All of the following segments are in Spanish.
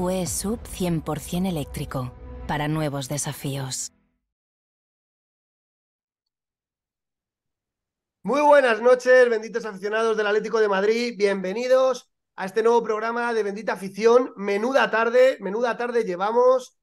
EQE Sub 100% eléctrico para nuevos desafíos. Muy buenas noches, benditos aficionados del Atlético de Madrid. Bienvenidos a este nuevo programa de Bendita Afición. Menuda tarde, menuda tarde llevamos.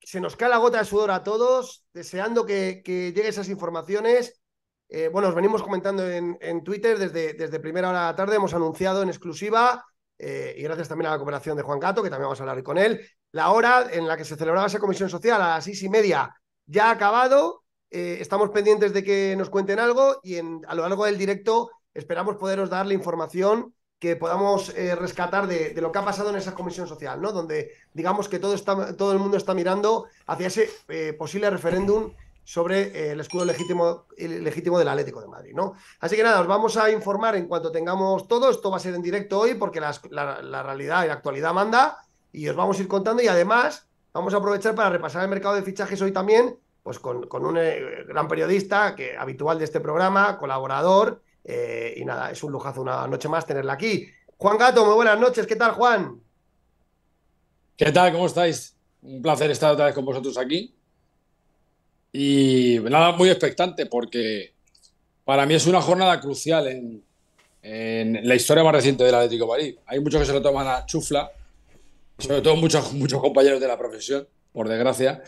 Se nos cae la gota de sudor a todos, deseando que, lleguen esas informaciones. Eh, bueno, os venimos comentando en, en Twitter desde, desde primera hora de la tarde. Hemos anunciado en exclusiva eh, y gracias también a la cooperación de Juan Gato, que también vamos a hablar con él. La hora en la que se celebraba esa comisión social a las seis y media ya ha acabado. Eh, estamos pendientes de que nos cuenten algo y a lo largo del directo esperamos poderos dar la información que podamos eh, rescatar de, lo que ha pasado en esa comisión social, ¿no? Donde digamos que todo, está, todo el mundo está mirando hacia ese posible referéndum sobre eh, el escudo legítimo, legítimo del Atlético de Madrid, ¿no? Así que nada, os vamos a informar en cuanto tengamos todo. Esto va a ser en directo hoy porque la, realidad y la actualidad manda y os vamos a ir contando y además vamos a aprovechar para repasar el mercado de fichajes hoy también, pues con, un eh, gran periodista que habitual de este programa, colaborador eh, y nada, es un lujazo una noche más tenerla aquí. Juan Gato, muy buenas noches, ¿qué tal Juan? ¿Qué tal? ¿Cómo estáis? Un placer estar otra vez con vosotros aquí. Y nada, muy expectante porque para mí es una jornada crucial en, la historia más reciente del Atlético de Madrid. Hay muchos que se lo toman a chufla, sobre todo muchos, muchos compañeros de la profesión, por desgracia,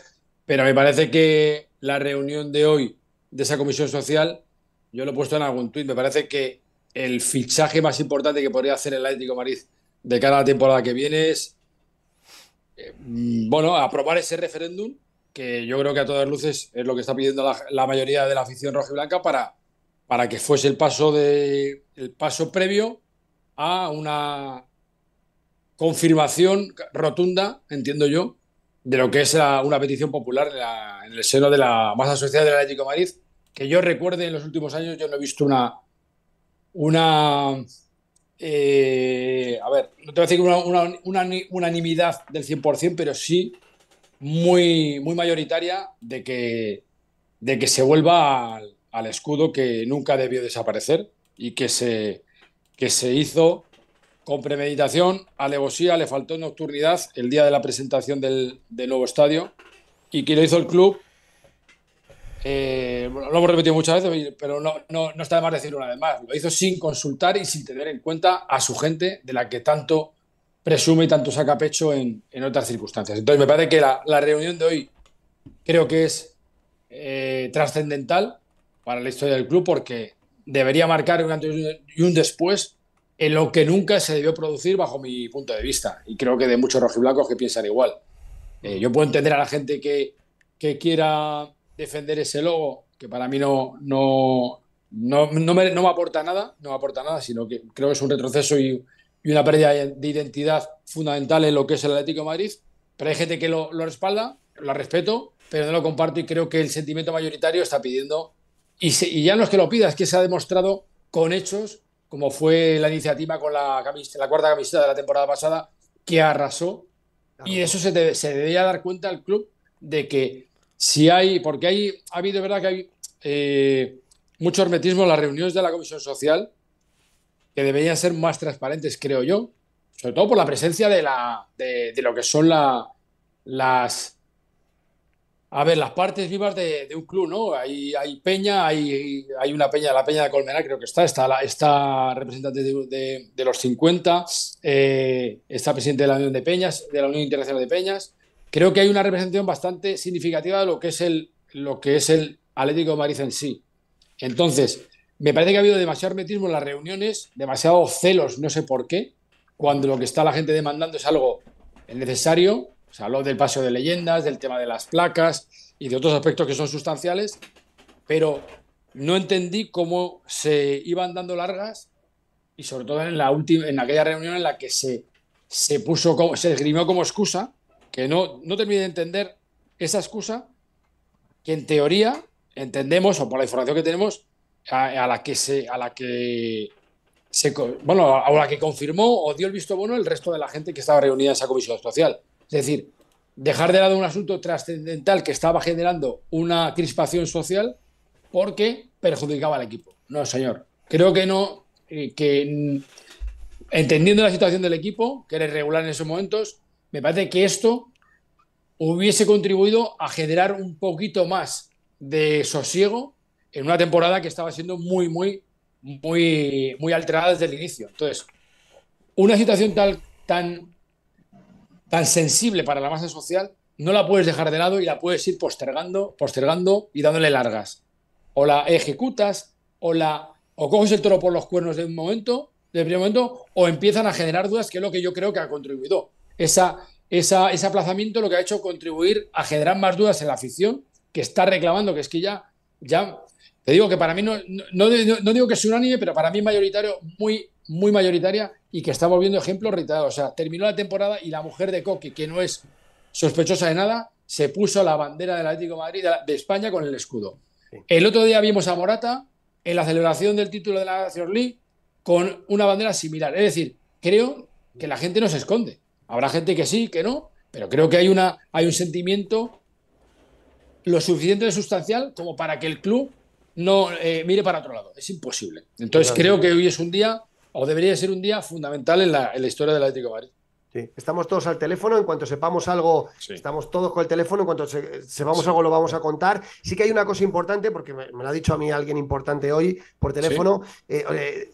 pero me parece que la reunión de hoy de esa comisión social, yo lo he puesto en algún tuit, me parece que el fichaje más importante que podría hacer el Atlético de Madrid de cara a la temporada que viene es, eh, bueno, aprobar ese referéndum, que yo creo que a todas luces es lo que está pidiendo la, mayoría de la afición roja y blanca para, para que fuese el paso, de, el paso previo a una confirmación rotunda, entiendo yo, de lo que es una petición popular en, el seno de la masa social del Atlético de Madrid, que yo recuerde en los últimos años, yo no he visto una, una eh, a ver, no te voy a decir una, una, unanimidad del 100%, pero sí muy, muy mayoritaria de que, de que se vuelva al, escudo que nunca debió desaparecer y que se, que se hizo con premeditación, alevosía, le faltó nocturnidad el día de la presentación del, nuevo estadio y que lo hizo el club. Eh, lo hemos repetido muchas veces, pero no, no, no, está de más decir una vez más. Lo hizo sin consultar y sin tener en cuenta a su gente, de la que tanto presume y tanto saca pecho en, en otras circunstancias. Entonces, me parece que la, la reunión de hoy creo que es eh, trascendental para la historia del club porque debería marcar un antes y un después en lo que nunca se debió producir bajo mi punto de vista. Y creo que de muchos rojiblancos que piensan igual. Eh, yo puedo entender a la gente que, que, quiera defender ese logo, que para mí no, no, no, no, me, no, me, aporta nada, no me aporta nada, sino que creo que es un retroceso y, y, una pérdida de identidad fundamental en lo que es el Atlético de Madrid. Pero hay gente que lo, lo respalda, lo respeto, pero no lo comparto y creo que el sentimiento mayoritario está pidiendo, y, y ya no es que lo pida, es que se ha demostrado con hechos como fue la iniciativa con la, la cuarta camiseta de la temporada pasada, que arrasó. Y eso se, se debería dar cuenta al club de que si hay, porque hay, ha habido, verdad que hay eh, mucho hermetismo en las reuniones de la Comisión Social, que deberían ser más transparentes, creo yo, sobre todo por la presencia de, la, de, lo que son la, las, a ver, las partes vivas de, un club, ¿no? Hay, hay peña, hay, hay, una peña, la peña de Colmenar creo que está, está, está representante de, de, los 50, eh, está presidente de la Unión de Peñas, de la Unión Internacional de Peñas. Creo que hay una representación bastante significativa de lo que es el, lo que es el Atlético de Madrid en sí. Entonces, me parece que ha habido demasiado hermetismo en las reuniones, demasiado celos, no sé por qué, cuando lo que está la gente demandando es algo necesario se habló del paseo de leyendas, del tema de las placas y de otros aspectos que son sustanciales, pero no entendí cómo se iban dando largas y sobre todo en, la última, en aquella reunión en la que se, se puso como, se esgrimió como excusa, que no, no terminé de entender esa excusa, que en teoría entendemos, o por la información que tenemos, a, la que se, a la que se, bueno, a la que confirmó o dio el visto bueno el resto de la gente que estaba reunida en esa comisión social. Es decir, dejar de lado un asunto trascendental que estaba generando una crispación social porque perjudicaba al equipo. No, señor. Creo que no, eh, que entendiendo la situación del equipo, que era irregular en esos momentos, me parece que esto hubiese contribuido a generar un poquito más de sosiego en una temporada que estaba siendo muy, muy, muy, muy alterada desde el inicio. Entonces, una situación tal, tan tan sensible para la masa social, no la puedes dejar de lado y la puedes ir postergando, postergando y dándole largas. O la ejecutas, o la o coges el toro por los cuernos de un momento, de primer momento, o empiezan a generar dudas, que es lo que yo creo que ha contribuido. Esa, esa, ese aplazamiento lo que ha hecho contribuir a generar más dudas en la afición, que está reclamando, que es que ya, ya te digo que para mí no, no, no digo que es unánime, pero para mí es mayoritario, muy, muy mayoritaria y que estamos viendo ejemplos reiterados. O sea, terminó la temporada y la mujer de Coque, que no es sospechosa de nada, se puso la bandera del Atlético de Madrid de, España con el escudo. El otro día vimos a Morata en la celebración del título de la National League con una bandera similar. Es decir, creo que la gente no se esconde. Habrá gente que sí, que no, pero creo que hay, una, hay un sentimiento lo suficientemente sustancial como para que el club no eh, mire para otro lado. Es imposible. Entonces creo que hoy es un día o debería ser un día fundamental en la, historia del Atlético de Madrid. Sí, estamos todos al teléfono, en cuanto sepamos algo, estamos todos con el teléfono, en cuanto sepamos algo lo vamos a contar. Sí que hay una cosa importante, porque me, lo ha dicho a mí alguien importante hoy por teléfono, eh,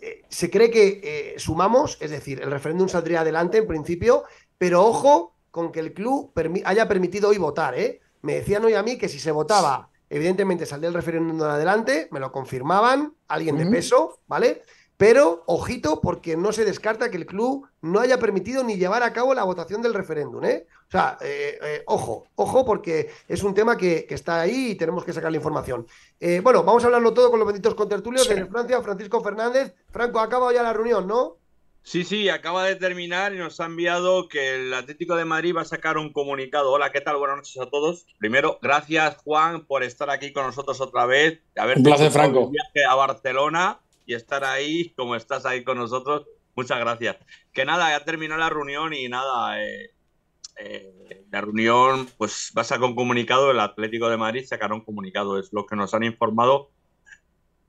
eh, se cree que eh, sumamos, es decir, el referéndum saldría adelante en principio, pero ojo con que el club haya permitido hoy votar. ¿eh? Me decían hoy a mí que si se votaba Evidentemente saldría el referéndum en adelante, me lo confirmaban, alguien de peso, ¿vale? Pero, ojito, porque no se descarta que el club no haya permitido ni llevar a cabo la votación del referéndum, ¿eh? O sea, eh, eh, ojo, ojo, porque es un tema que, está ahí y tenemos que sacar la información. Eh, bueno, vamos a hablarlo todo con los benditos contertulios de Francia, Francisco Fernández. Franco, ha acabado ya la reunión, ¿no? Sí, sí, acaba de terminar y nos ha enviado que el Atlético de Madrid va a sacar un comunicado. Hola, ¿qué tal? Buenas noches a todos. Primero, gracias Juan por estar aquí con nosotros otra vez. un placer, Franco. viaje a Barcelona y estar ahí como estás ahí con nosotros. Muchas gracias. Que nada, ya terminó la reunión y nada, eh, eh, la reunión pues va a sacar un comunicado, el Atlético de Madrid sacará un comunicado, es lo que nos han informado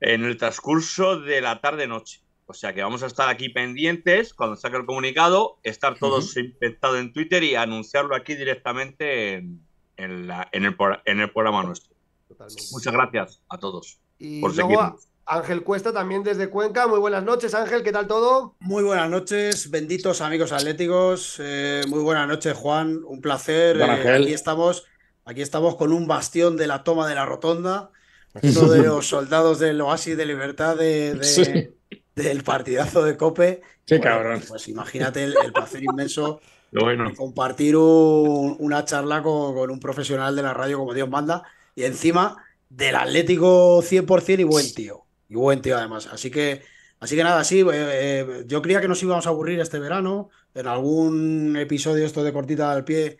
en el transcurso de la tarde-noche. O sea que vamos a estar aquí pendientes cuando saque el comunicado, estar todos infectados en Twitter y anunciarlo aquí directamente en, el, en el programa nuestro. Muchas gracias a todos por seguirnos. Ángel Cuesta también desde Cuenca. Muy buenas noches, Ángel, ¿qué tal todo? Muy buenas noches, benditos amigos atléticos. Eh, muy buenas noches, Juan. Un placer. Eh, aquí estamos, aquí estamos con un bastión de la toma de la rotonda, uno de los soldados del oasis de libertad de, del partidazo de Cope. Qué cabrón. Pues imagínate el, placer inmenso de compartir una charla con, con un profesional de la radio como Dios manda y encima del Atlético 100% y buen tío. Y buen tío, además. Así que, así que nada, sí, eh, eh, yo creía que nos íbamos a aburrir este verano. En algún episodio esto de cortita al pie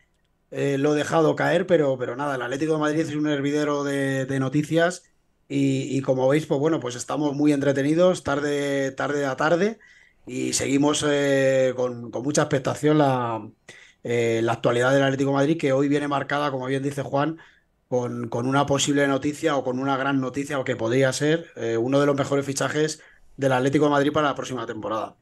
eh, lo he dejado caer, pero, pero nada, el Atlético de Madrid es un hervidero de, noticias. Y, como veis, pues bueno, pues estamos muy entretenidos tarde, tarde a tarde y seguimos con, mucha expectación la, la actualidad del Atlético de Madrid, que hoy viene marcada, como bien dice Juan, con, una posible noticia o con una gran noticia o que podría ser eh, uno de los mejores fichajes del Atlético de Madrid para la próxima temporada.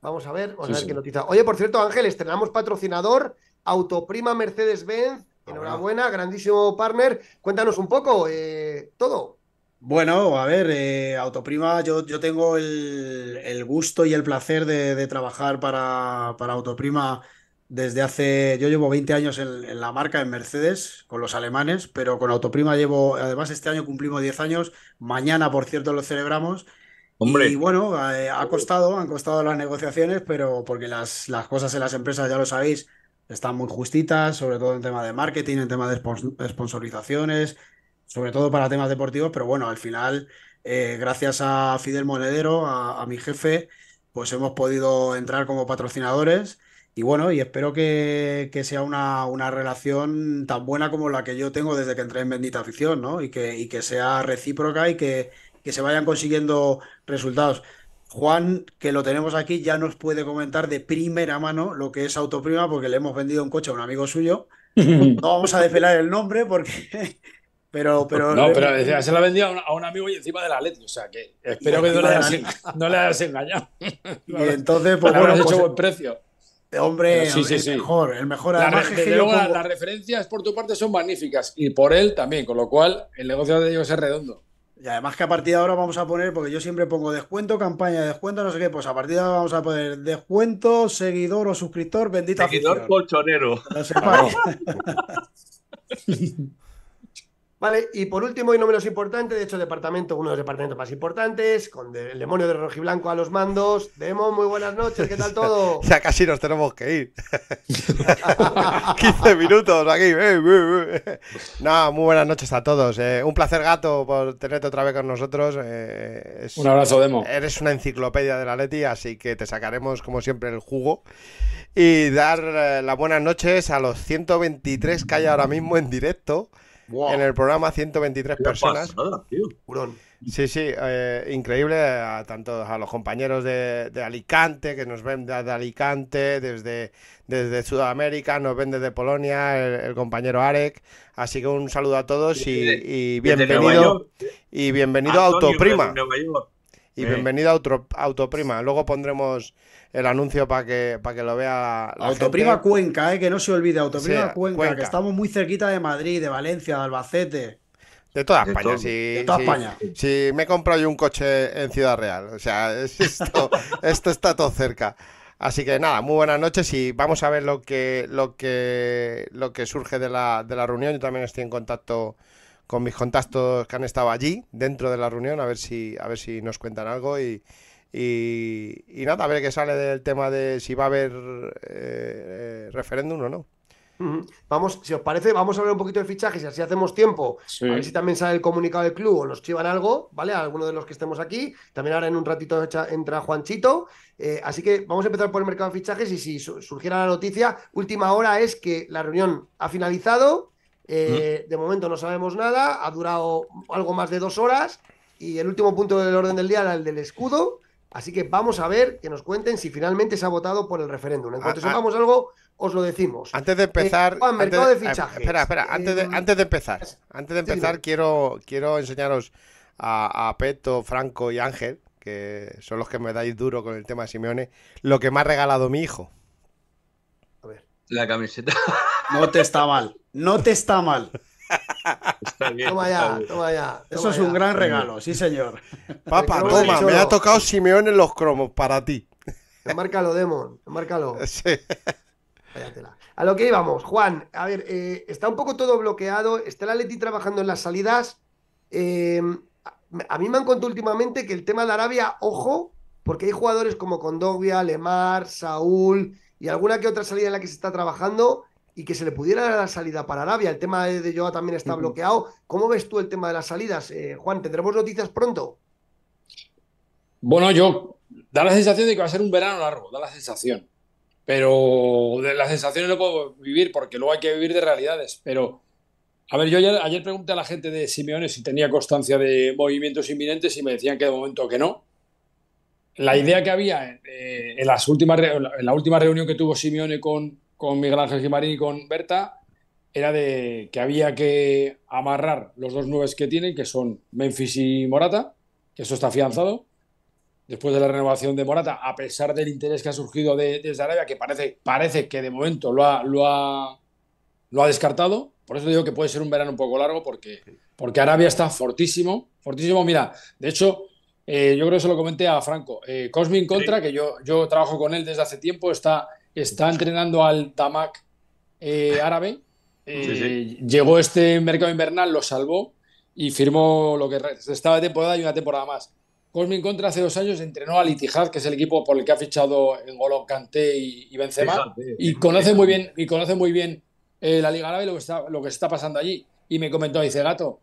Vamos a ver, vamos a ver qué noticia. Oye, por cierto, Ángel, estrenamos patrocinador, Autoprima Mercedes-Benz. Enhorabuena, grandísimo partner. Cuéntanos un poco, eh, todo. Bueno, a ver, eh, Autoprima, yo, yo tengo el, gusto y el placer de, trabajar para, para Autoprima desde hace, yo llevo 20 años en, la marca, en Mercedes, con los alemanes, pero con Autoprima llevo, además este año cumplimos 10 años, mañana por cierto lo celebramos. Hombre. Y bueno, eh, ha costado, han costado las negociaciones, pero porque las, las cosas en las empresas, ya lo sabéis, están muy justitas, sobre todo en tema de marketing, en tema de sponsorizaciones, sobre todo para temas deportivos, pero bueno, al final, eh, gracias a Fidel Monedero, a mi jefe, pues hemos podido entrar como patrocinadores y bueno, y espero que, sea una, una, relación tan buena como la que yo tengo desde que entré en Bendita Afición, ¿no? Y que, y que sea recíproca y que, que se vayan consiguiendo resultados. Juan, que lo tenemos aquí, ya nos puede comentar de primera mano lo que es Autoprima, porque le hemos vendido un coche a un amigo suyo. No vamos a desvelar el nombre porque. Pero, pero, no, pero se la ha vendido a un, amigo y encima de la letra. O sea que espero que no le, hayas, no le hayas engañado. Y entonces, pues bueno. Has hecho pues buen precio. Hombre, el mejor, el mejor. las referencias por tu parte son magníficas y por él también, con lo cual el negocio de ellos es redondo. Y además que a partir de ahora vamos a poner, porque yo siempre pongo descuento, campaña de descuento, no sé qué, pues a partir de ahora vamos a poner descuento, seguidor o suscriptor, bendita Seguidor colchonero. Vale, y por último y no menos importante, de hecho, departamento, uno de los departamentos más importantes, con el demonio de Rojiblanco a los mandos. Demo, muy buenas noches, ¿qué tal todo? ya casi nos tenemos que ir. 15 minutos aquí. no, muy buenas noches a todos. Eh, un placer, gato, por tenerte otra vez con nosotros. Eh, un abrazo, Demo. Eres una enciclopedia de la Leti, así que te sacaremos, como siempre, el jugo. Y dar eh, las buenas noches a los 123 que hay ahora mismo en directo. En el programa 123 personas. Sí, sí, eh, increíble a tanto a los compañeros de, Alicante, que nos ven desde Alicante, desde, desde Sudamérica, nos ven desde Polonia, el, compañero Arek. Así que un saludo a todos y, bienvenido y bienvenido a Autoprima. Y bienvenido a Autoprima. Luego pondremos el anuncio para que, para que lo vea la Autoprima Cuenca, eh, que no se olvide, Autoprima Cuenca, que estamos muy cerquita de Madrid, de Valencia, de Albacete. De toda España, sí. De toda España. Sí, me he comprado yo un coche en Ciudad Real. O sea, esto, esto está todo cerca. Así que nada, muy buenas noches y vamos a ver lo que, lo que, lo que surge de la, de la reunión. Yo también estoy en contacto con mis contactos que han estado allí, dentro de la reunión, a ver si, a ver si nos cuentan algo y, y, nada, a ver qué sale del tema de si va a haber eh, eh, referéndum o no. Vamos, si os parece, vamos a hablar un poquito de fichajes y así hacemos tiempo. A ver si también sale el comunicado del club o nos chivan algo, ¿vale? A alguno de los que estemos aquí. También ahora en un ratito entra Juanchito. Eh, así que vamos a empezar por el mercado de fichajes y si surgiera la noticia, última hora es que la reunión ha finalizado. Eh, de momento no sabemos nada, ha durado algo más de dos horas y el último punto del orden del día era el del escudo. Así que vamos a ver que nos cuenten si finalmente se ha votado por el referéndum. En cuanto ah, ah. sepamos algo, os lo decimos. Antes de empezar. Eh, mercado de, fichajes. Espera, espera, antes de, antes de empezar. Antes de empezar, quiero, quiero enseñaros a, a, Peto, Franco y Ángel, que son los que me dais duro con el tema de Simeone, lo que me ha regalado mi hijo. A ver. La camiseta. No te está mal. No te está mal. toma ya, toma ya. Eso es un gran regalo, sí, señor. Papá, toma, me ha tocado Simeone en los cromos para ti. Márcalo, Demon, márcalo. Sí. A lo que íbamos, Juan, a ver, eh, está un poco todo bloqueado, está el Atleti trabajando en las salidas. Eh, a mí me han contado últimamente que el tema de Arabia, ojo, porque hay jugadores como Condovia, Lemar, Saúl y alguna que otra salida en la que se está trabajando y que se le pudiera dar la salida para Arabia. El tema de, Joa también está bloqueado. ¿Cómo ves tú el tema de las salidas? Eh, Juan, ¿tendremos noticias pronto? Bueno, yo da la sensación de que va a ser un verano largo, da la sensación. Pero de las sensaciones no puedo vivir porque luego hay que vivir de realidades. Pero, a ver, yo ayer, pregunté a la gente de Simeone si tenía constancia de movimientos inminentes y me decían que de momento que no. La idea que había eh, en, las últimas, en la última reunión que tuvo Simeone con, con Miguel Ángel Gimarín y con Berta era de que había que amarrar los dos nueves que tienen, que son Memphis y Morata, que eso está afianzado. Después de la renovación de Morata, a pesar del interés que ha surgido de, desde Arabia, que parece, parece que de momento lo ha, lo, ha, lo ha descartado. Por eso digo que puede ser un verano un poco largo, porque, porque Arabia está fortísimo. Fortísimo, mira, de hecho, eh, yo creo que se lo comenté a Franco. Eh, Cosmin Contra, que yo, yo trabajo con él desde hace tiempo, está está entrenando al Tamak eh, árabe. Eh, llegó este mercado invernal, lo salvó y firmó lo que estaba de temporada y una temporada más. Cosmin Contra hace dos años entrenó al Itihad, que es el equipo por el que ha fichado en Golo Kanté y, Benzema, y conoce muy bien y conoce muy bien eh, la Liga Árabe y lo que está lo que está pasando allí. Y me comentó, dice Gato,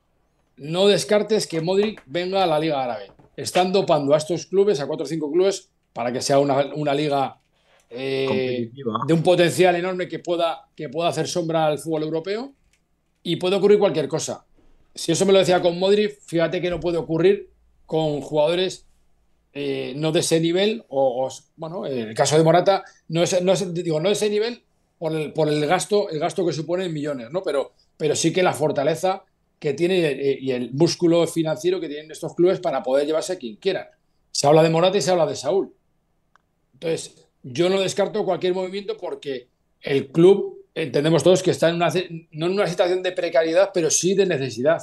no descartes que Modric venga a la Liga Árabe. Están dopando a estos clubes, a cuatro o cinco clubes, para que sea una, una liga eh, de un potencial enorme que pueda, que pueda hacer sombra al fútbol europeo y puede ocurrir cualquier cosa. Si eso me lo decía con Modric, fíjate que no puede ocurrir con jugadores eh, no de ese nivel, o, bueno, en el caso de Morata, no es, no digo, no de ese nivel por el, por el gasto, el gasto que supone en millones, ¿no? Pero, pero sí que la fortaleza que tiene y el músculo financiero que tienen estos clubes para poder llevarse a quien quieran. Se habla de Morata y se habla de Saúl. Entonces, yo no descarto cualquier movimiento porque el club, entendemos todos que está en una, no en una situación de precariedad, pero sí de necesidad.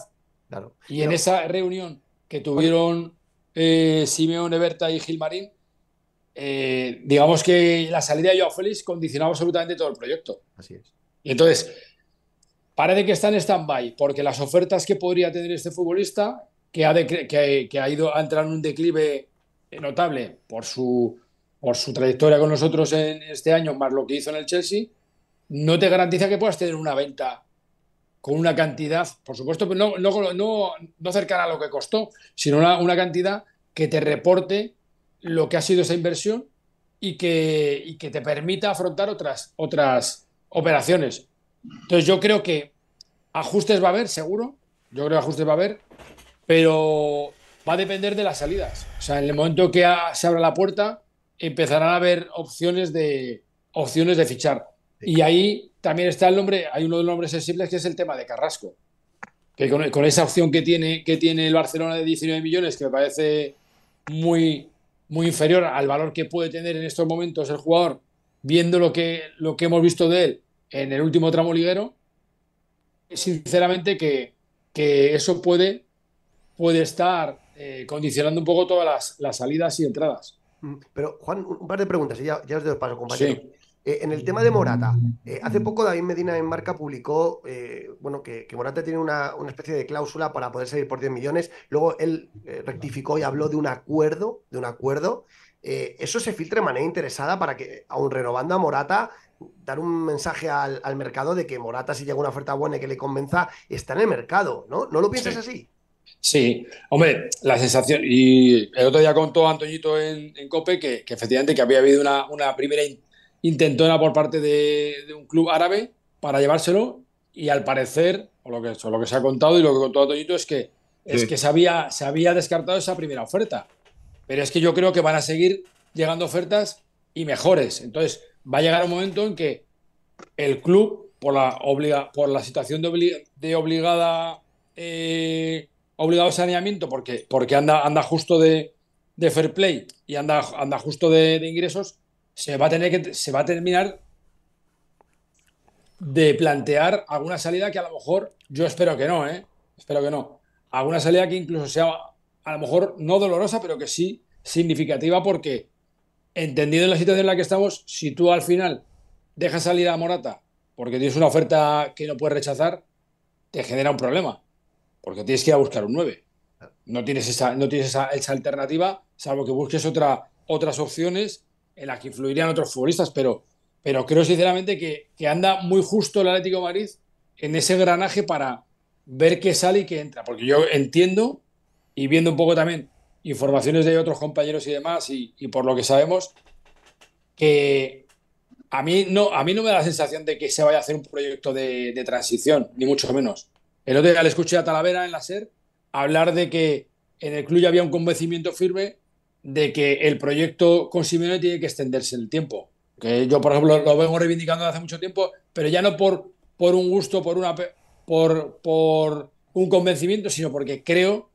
Claro. Y en esa reunión que tuvieron eh, Simeone, Berta y Gilmarín, eh, digamos que la salida de Joao Félix condicionaba absolutamente todo el proyecto. Así es. Y entonces, parece que está en stand-by, porque las ofertas que podría tener este futbolista, que ha, que, que ha ido a entrar en un declive notable por su por su trayectoria con nosotros en este año, más lo que hizo en el Chelsea, no te garantiza que puedas tener una venta con una cantidad, por supuesto, no, no, no, no cercana a lo que costó, sino una, cantidad que te reporte lo que ha sido esa inversión y que, y que te permita afrontar otras, otras operaciones. Entonces yo creo que ajustes va a haber, seguro, yo creo que ajustes va a haber, pero va a depender de las salidas. O sea, en el momento que se abra la puerta, empezarán a haber opciones de, opciones de fichar. Y ahí también está el nombre, hay uno de los nombres sensibles que es el tema de Carrasco. Que con, esa opción que tiene, que tiene el Barcelona de 19 millones, que me parece muy, muy inferior al valor que puede tener en estos momentos el jugador, viendo lo que, lo que hemos visto de él en el último tramo liguero, sinceramente que, que eso puede, puede estar eh, condicionando un poco todas las, las salidas y entradas. Mm, pero, Juan, un par de preguntas y ya, os doy paso, compañero. Eh, en el tema de Morata, eh, hace poco David Medina en Marca publicó eh, bueno, que, Morata tiene una, especie de cláusula para poder salir por 10 millones. Luego él rectificó y habló de un acuerdo, de un acuerdo. eso se filtra de manera interesada para que, aún renovando a Morata, dar un mensaje al, mercado de que Morata, si llega una oferta buena y que le convenza, está en el mercado, ¿no? ¿No lo piensas así? Sí, hombre, la sensación, y el otro día contó Antoñito en, COPE que, efectivamente que había habido una, una primera intentona por parte de, un club árabe para llevárselo y al parecer, o lo que, lo que se ha contado y lo que contó Antoñito es que, es que se, había, se había descartado esa primera oferta. Pero es que yo creo que van a seguir llegando ofertas y mejores. Entonces, va a llegar un momento en que el club, por la, obliga, por la situación de, de obligada eh, obligado saneamiento porque, porque anda, anda justo de, fair play y anda, anda justo de, ingresos, se va a tener que se va a terminar de plantear alguna salida que a lo mejor, yo espero que no, ¿eh? espero que no, alguna salida que incluso sea a lo mejor no dolorosa, pero que sí significativa porque entendido en la situación en la que estamos, si tú al final dejas salir a Morata porque tienes una oferta que no puedes rechazar, te genera un problema porque tienes que ir a buscar un 9. No tienes esa, no tienes esa, alternativa, salvo que busques otra, otras opciones en las que influirían otros futbolistas, pero, pero creo sinceramente que, anda muy justo el Atlético de Madrid en ese granaje para ver qué sale y qué entra, porque yo entiendo y viendo un poco también informaciones de otros compañeros y demás y, por lo que sabemos que a mí no a mí no me da la sensación de que se vaya a hacer un proyecto de transición ni mucho menos el otro día le escuché a Talavera en la SER hablar de que en el club ya había un convencimiento firme de que el proyecto con Simeone tiene que extenderse en el tiempo. Que yo, por ejemplo, lo vengo reivindicando desde hace mucho tiempo, pero ya no por, por un gusto, por, una, por, por un convencimiento, sino porque creo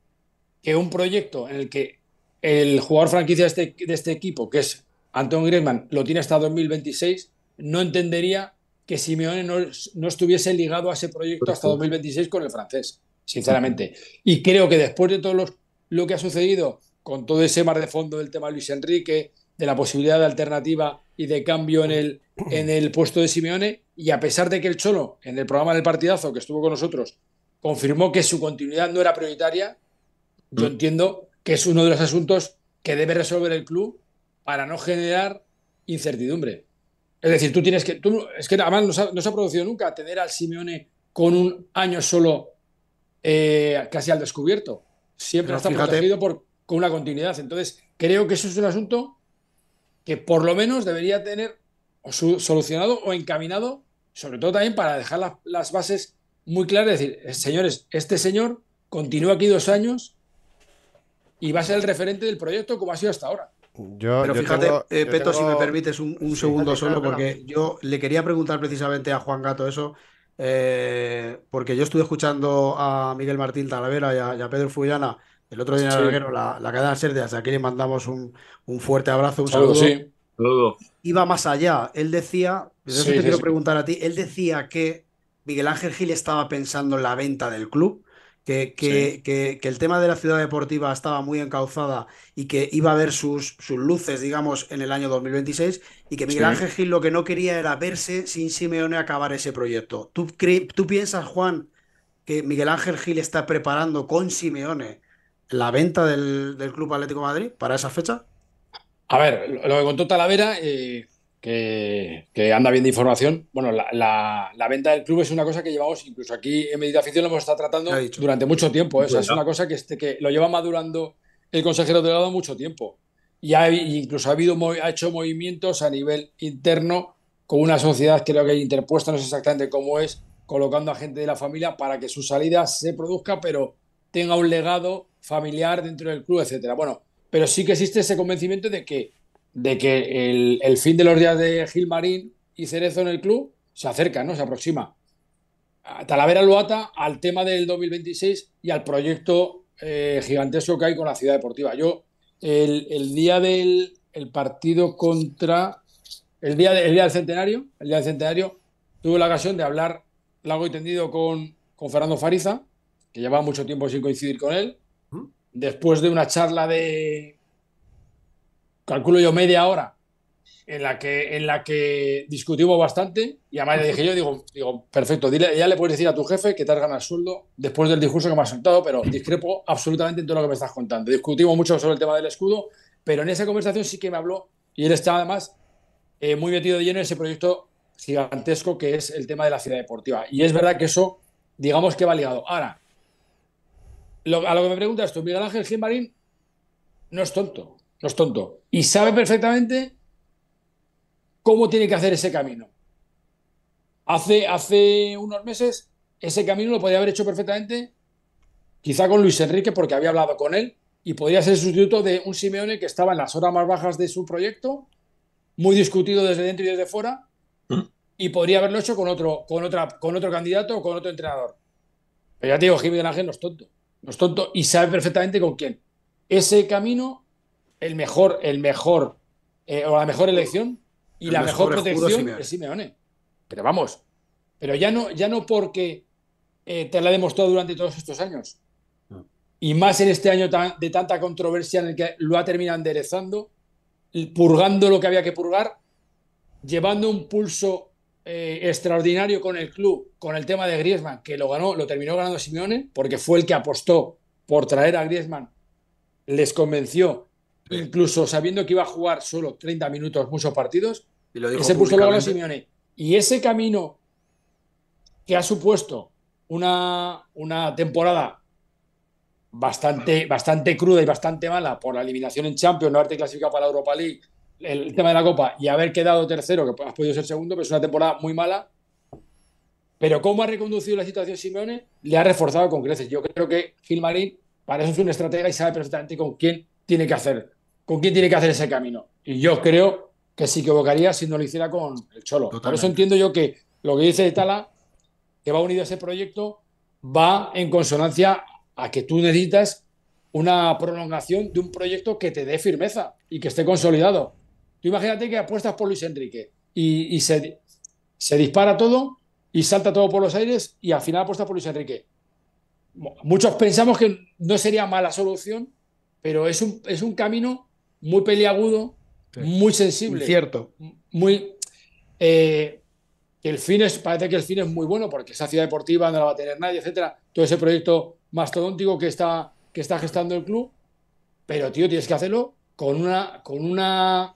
que un proyecto en el que el jugador franquicia de este, de este equipo, que es Anton Griezmann, lo tiene hasta 2026, no entendería que Simeone no, estuviese ligado a ese proyecto hasta 2026 con el francés, sinceramente. Y creo que después de todo lo que ha sucedido con todo ese mar de fondo del tema Luis Enrique, de la posibilidad de alternativa y de cambio en el, en el puesto de Simeone, y a pesar de que el Cholo, en el programa del partidazo que estuvo con nosotros, confirmó que su continuidad no era prioritaria, yo mm. entiendo que es uno de los asuntos que debe resolver el club para no generar incertidumbre. Es decir, tú tienes que. Tú, es que además no se, ha, producido nunca tener al Simeone con un año solo eh, casi al descubierto. Siempre está protegido por, con una continuidad. Entonces, creo que eso es un asunto que por lo menos debería tener solucionado o encaminado, sobre todo también para dejar las bases muy claras. Es decir, eh, señores, este señor continúa aquí dos años y va a ser el referente del proyecto como ha sido hasta ahora. Pero fíjate, eh, Peto, si me permites un, segundo solo, porque yo le quería preguntar precisamente a Juan Gato eso, eh, porque yo estuve escuchando a Miguel Martín Talavera y a, Pedro Fullana el otro día en el la, la cadena Ser, desde aquí le mandamos un, fuerte abrazo, un saludo. saludo. Iba más allá, él decía, eso te quiero preguntar a ti, él decía que Miguel Ángel Gil estaba pensando en la venta del club que, que, el tema de la ciudad deportiva estaba muy encauzada y que iba a ver sus, sus luces, digamos, en el año 2026 y que Miguel Ángel Gil lo que no quería era verse sin Simeone acabar ese proyecto. ¿Tú, ¿Tú piensas, Juan, que Miguel Ángel Gil está preparando con Simeone la venta del, Club Atlético Madrid para esa fecha? A ver, lo que contó Talavera, eh, que, anda bien de información. Bueno, la, venta del club es una cosa que llevamos, incluso aquí en Meditación lo hemos estado tratando durante mucho tiempo. ¿eh? es una cosa que, este, que lo lleva madurando el consejero delegado mucho tiempo. Y ha, incluso ha, habido, ha hecho movimientos a nivel interno con una sociedad que creo que interpuesta, no sé exactamente cómo es, colocando a gente de la familia para que su salida se produzca, pero tenga un legado familiar dentro del club, etcétera. Bueno, pero sí que existe ese convencimiento de que de que el, fin de los días de Gilmarín y Cerezo en el club se acerca, ¿no? Se aproxima. Talavera lo ata al tema del 2026 y al proyecto eh, gigantesco que hay con la ciudad deportiva. Yo, el, día del partido contra. El día, día del centenario, el día del centenario, tuve la ocasión de hablar largo y tendido con, con Fernando Fariza, que llevaba mucho tiempo sin coincidir con él. Después de una charla de calculo yo, media hora en la que, en la que discutimos bastante y además le dije yo, digo, digo, perfecto, dile, ya le puedes decir a tu jefe que te has ganado el sueldo después del discurso que me has soltado, pero discrepo absolutamente en todo lo que me estás contando. Discutimos mucho sobre el tema del escudo, pero en esa conversación sí que me habló y él está además eh, muy metido de lleno en ese proyecto gigantesco que es el tema de la ciudad deportiva. Y es verdad que eso, digamos que va ligado. Ahora, a lo que me preguntas tú, Miguel Ángel Gilmarín no es tonto, no es tonto. Y sabe perfectamente cómo tiene que hacer ese camino. Hace, hace unos meses ese camino lo podía haber hecho perfectamente, quizá con Luis Enrique, porque había hablado con él, y podría ser sustituto de un Simeone que estaba en las horas más bajas de su proyecto, muy discutido desde dentro y desde fuera, ¿Mm? y podría haberlo hecho con otro, con otra, con otro candidato o con otro entrenador. Pero ya te digo, Jiménez Ángel no es tonto, no es tonto y sabe perfectamente con quién. Ese camino, el mejor, el mejor, eh, o la mejor elección, y la mejor protección es Simeone. Pero vamos, pero ya no, ya no porque eh, te la ha demostrado durante todos estos años. Y más en este año de tanta controversia en el que lo ha terminado enderezando, purgando lo que había que purgar, llevando un pulso eh, extraordinario con el club, con el tema de Griezmann, que lo ganó, lo terminó ganando Simeone, porque fue el que apostó por traer a Griezmann, les convenció incluso sabiendo que iba a jugar solo 30 minutos muchos partidos, y lo ese puso luego a Simeone. Y ese camino que ha supuesto una, una temporada bastante, bastante cruda y bastante mala por la eliminación en Champions, no haberte clasificado para la Europa League, el tema de la Copa y haber quedado tercero, que has podido ser segundo, pero es una temporada muy mala. Pero cómo ha reconducido la situación Simeone, le ha reforzado con creces. Yo creo que Gilmarín para eso es un estratega y sabe perfectamente con quién tiene que hacer con quién tiene que hacer ese camino. Y yo creo que se equivocaría si no lo hiciera con el Cholo. Por eso entiendo yo que lo que dice Tala, que va unido a ese proyecto, va en consonancia a que tú necesitas una prolongación de un proyecto que te dé firmeza y que esté consolidado. Tú imagínate que apuestas por Luis Enrique y, se, se, dispara todo y salta todo por los aires y al final apuestas por Luis Enrique. Muchos pensamos que no sería mala solución, pero es un, es un camino muy peliagudo, muy sensible. Cierto. Muy. Eh, el fin es, parece que el fin es muy bueno porque esa ciudad deportiva no la va a tener nadie, etcétera. Todo ese proyecto mastodóntico que está, que está gestando el club. Pero, tío, tienes que hacerlo con una, con una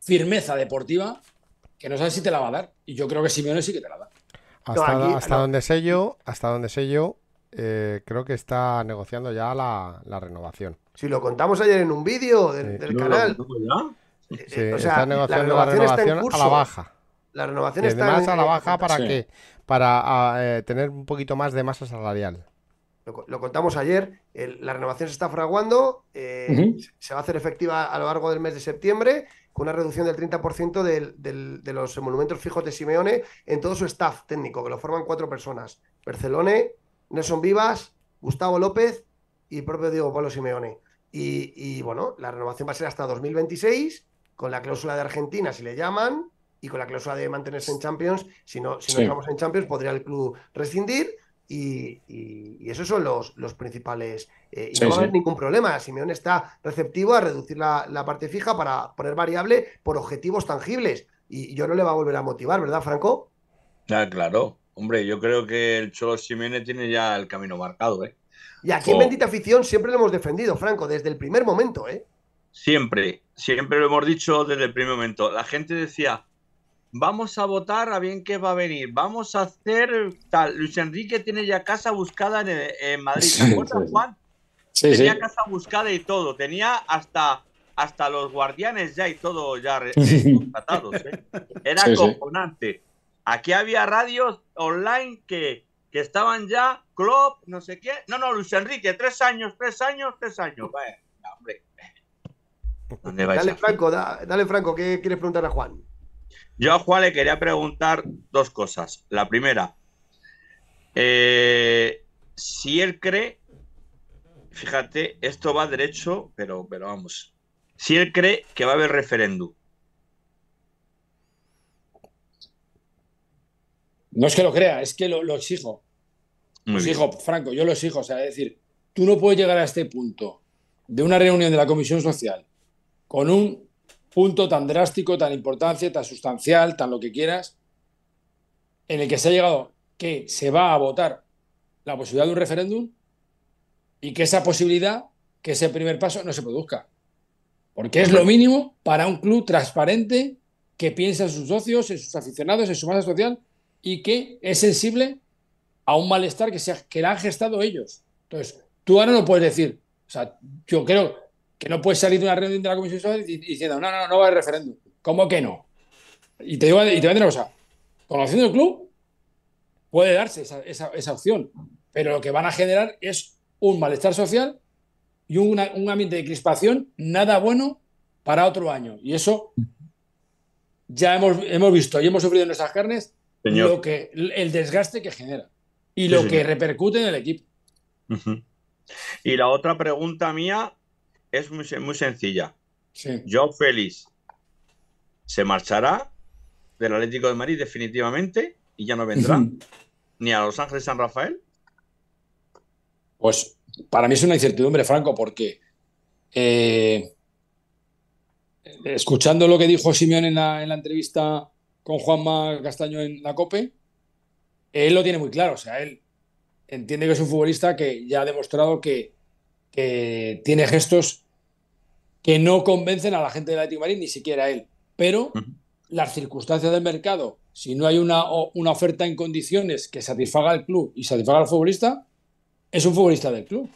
firmeza deportiva que no sabes si te la va a dar. Y yo creo que Simeone sí que te la da. Hasta, donde sé yo, hasta donde sé yo, eh, creo que está negociando ya la, la renovación. Si lo contamos ayer en un vídeo del, canal. Eh, sí, o sea, la renovación, está en curso. a la baja. La renovación está más a la baja para que para eh, tener un poquito más de masa salarial. Lo, contamos ayer, la renovación se está fraguando, eh, se va a hacer efectiva a lo largo del mes de septiembre, con una reducción del 30% de los monumentos fijos de Simeone en todo su staff técnico, que lo forman cuatro personas. Barcelone, Nelson Vivas, Gustavo López y propio Diego Pablo Simeone. Y, bueno, la renovación va a ser hasta 2026, con la cláusula de Argentina, si le llaman, y con la cláusula de mantenerse en Champions. Si no, si no estamos en Champions, podría el club rescindir. Y, esos son los, los principales. Eh, y no va a haber ningún problema. Simeone está receptivo a reducir la, parte fija para poner variable por objetivos tangibles. Y yo no le va a volver a motivar, ¿verdad, Franco? Ya, claro. Hombre, yo creo que el Cholo Simeone tiene ya el camino marcado, ¿eh? Y aquí en Bendita Afición siempre lo hemos defendido, Franco, desde el primer momento, ¿eh? Siempre, siempre lo hemos dicho desde el primer momento. La gente decía, vamos a votar a bien qué va a venir, vamos a hacer tal. Luis Enrique tiene ya casa buscada en, Madrid. ¿Te acuerdas, Juan? Sí, tenía casa buscada y todo, tenía hasta, hasta los guardianes ya y todo ya contratados. ¿eh? Era componente. Aquí había radios online que que estaban ya, Klopp, no sé qué. No, no, Luis Enrique, tres años, tres años, tres años. Bueno, hombre. dale, Franco, dale, Franco, ¿qué quieres preguntar a Juan? Yo a Juan le quería preguntar dos cosas. La primera, eh, si él cree, fíjate, esto va derecho, pero, pero vamos, si él cree que va a haber referéndum, No es que lo crea, es que lo, exijo. Lo exijo, Franco, yo lo exijo. O sea, es decir, tú no puedes llegar a este punto de una reunión de la Comisión Social con un punto tan drástico, tan importante, tan sustancial, tan lo que quieras, en el que se ha llegado que se va a votar la posibilidad de un referéndum y que esa posibilidad, que ese primer paso no se produzca. Porque es lo mínimo para un club transparente que piensa en sus socios, en sus aficionados, en su masa social y que es sensible a un malestar que, se que la han gestado ellos. Entonces, tú ahora no puedes decir, o sea, yo creo que no puedes salir de una reunión de la Comisión Social diciendo, no, no, no va a haber referéndum. ¿Cómo que no? Y te digo, y te voy a decir una cosa, conociendo el club, puede darse esa, esa, opción, pero lo que van a generar es un malestar social y un ambiente de crispación nada bueno para otro año. Y eso ya hemos, hemos visto y hemos sufrido en nuestras carnes lo que, el desgaste que genera y lo que repercute en el equipo. Y la otra pregunta mía es muy, muy sencilla. Joe Félix se marchará del Atlético de Madrid definitivamente y ya no vendrá ni a Los Ángeles San Rafael. Pues para mí es una incertidumbre, Franco, porque eh, escuchando lo que dijo Simeón en la, entrevista con Juanma Castaño en la COPE, él lo tiene muy claro. O sea, él entiende que es un futbolista que ya ha demostrado que, tiene gestos que no convencen a la gente del Atlético Madrid, ni siquiera a él. Pero las circunstancias del mercado, si no hay una, una oferta en condiciones que satisfaga al club y satisfaga al futbolista, es un futbolista del club.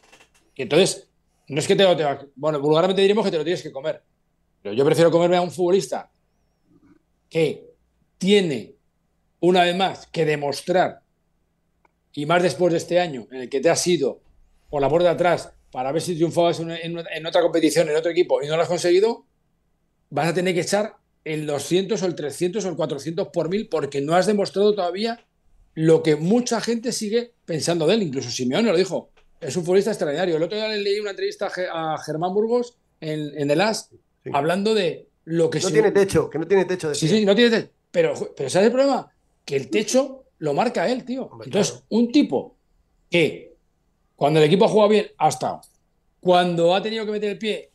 Y entonces, no es que te lo bueno, vulgarmente diremos que te lo tienes que comer. Pero yo prefiero comerme a un futbolista que tiene, una vez más, que demostrar, y más después de este año, en el que te has ido por la puerta de atrás para ver si triunfabas en, en, otra competición, en otro equipo, y no lo has conseguido, vas a tener que echar el 200 o el 300 o el 400 por mil porque no has demostrado todavía lo que mucha gente sigue pensando de él. Incluso Simeone lo dijo. Es un futbolista extraordinario. El otro día le leí una entrevista a Germán Burgos en, en el AS hablando de lo que no tiene techo, que no tiene techo. De sí, sí, no tiene techo. Pero, pero ¿sabes el problema? Que el techo lo marca él, tío. Entonces, un tipo que cuando el equipo ha jugado bien, ha estado. Cuando ha tenido que meter el pie,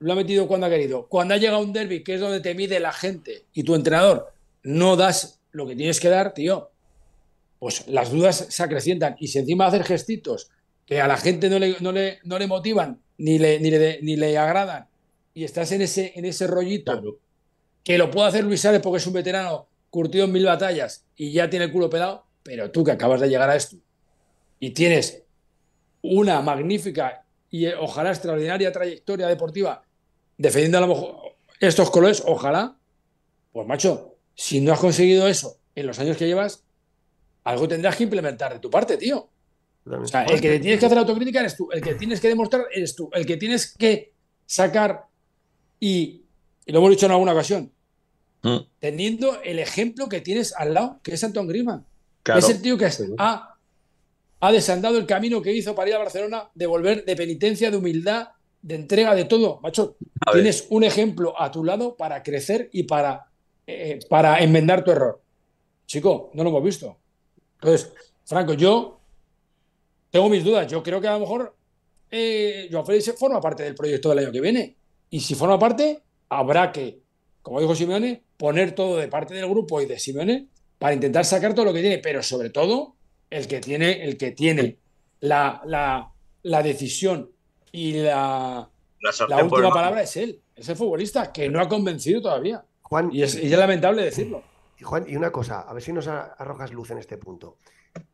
lo ha metido cuando ha querido. Cuando ha llegado un derby, que es donde te mide la gente y tu entrenador, no das lo que tienes que dar, tío. Pues las dudas se acrecientan. Y si encima hacer gestitos que a la gente no le, no le, no le motivan ni le, ni le, ni le agradan y estás en ese, en ese rollito, que lo puede hacer Luis Sárez porque es un veterano curtido en mil batallas y ya tiene el culo pelado, pero tú que acabas de llegar a esto y tienes una magnífica y eh, ojalá extraordinaria trayectoria deportiva defendiendo a lo mejor estos colores, ojalá, pues macho, si no has conseguido eso en los años que llevas, algo tendrás que implementar de tu parte, tío. O sea, el que te tienes que hacer autocrítica eres tú, el que tienes que demostrar eres tú, el que tienes que sacar y, lo hemos dicho en alguna ocasión, mm. teniendo el ejemplo que tienes al lado, que es Anton Griezmann. Es el tío que ha, ha desandado el camino que hizo para ir a Barcelona, de volver de penitencia, de humildad, de entrega de todo. Macho, tienes un ejemplo a tu lado para crecer y para, eh, para enmendar tu error. Chico, no lo hemos visto. Entonces, Franco, yo tengo mis dudas. Yo creo que a lo mejor eh, Joao Félix forma parte del proyecto del año que viene. Y si forma parte, habrá que, como dijo Simeone, poner todo de parte del grupo y de Simeone para intentar sacar todo lo que tiene, pero sobre todo el que tiene, el que tiene la, la, decisión y la, la, última palabra es él, es el futbolista que no ha convencido todavía. Juan, y es, lamentable decirlo. Y Juan, y una cosa, a ver si nos arrojas luz en este punto.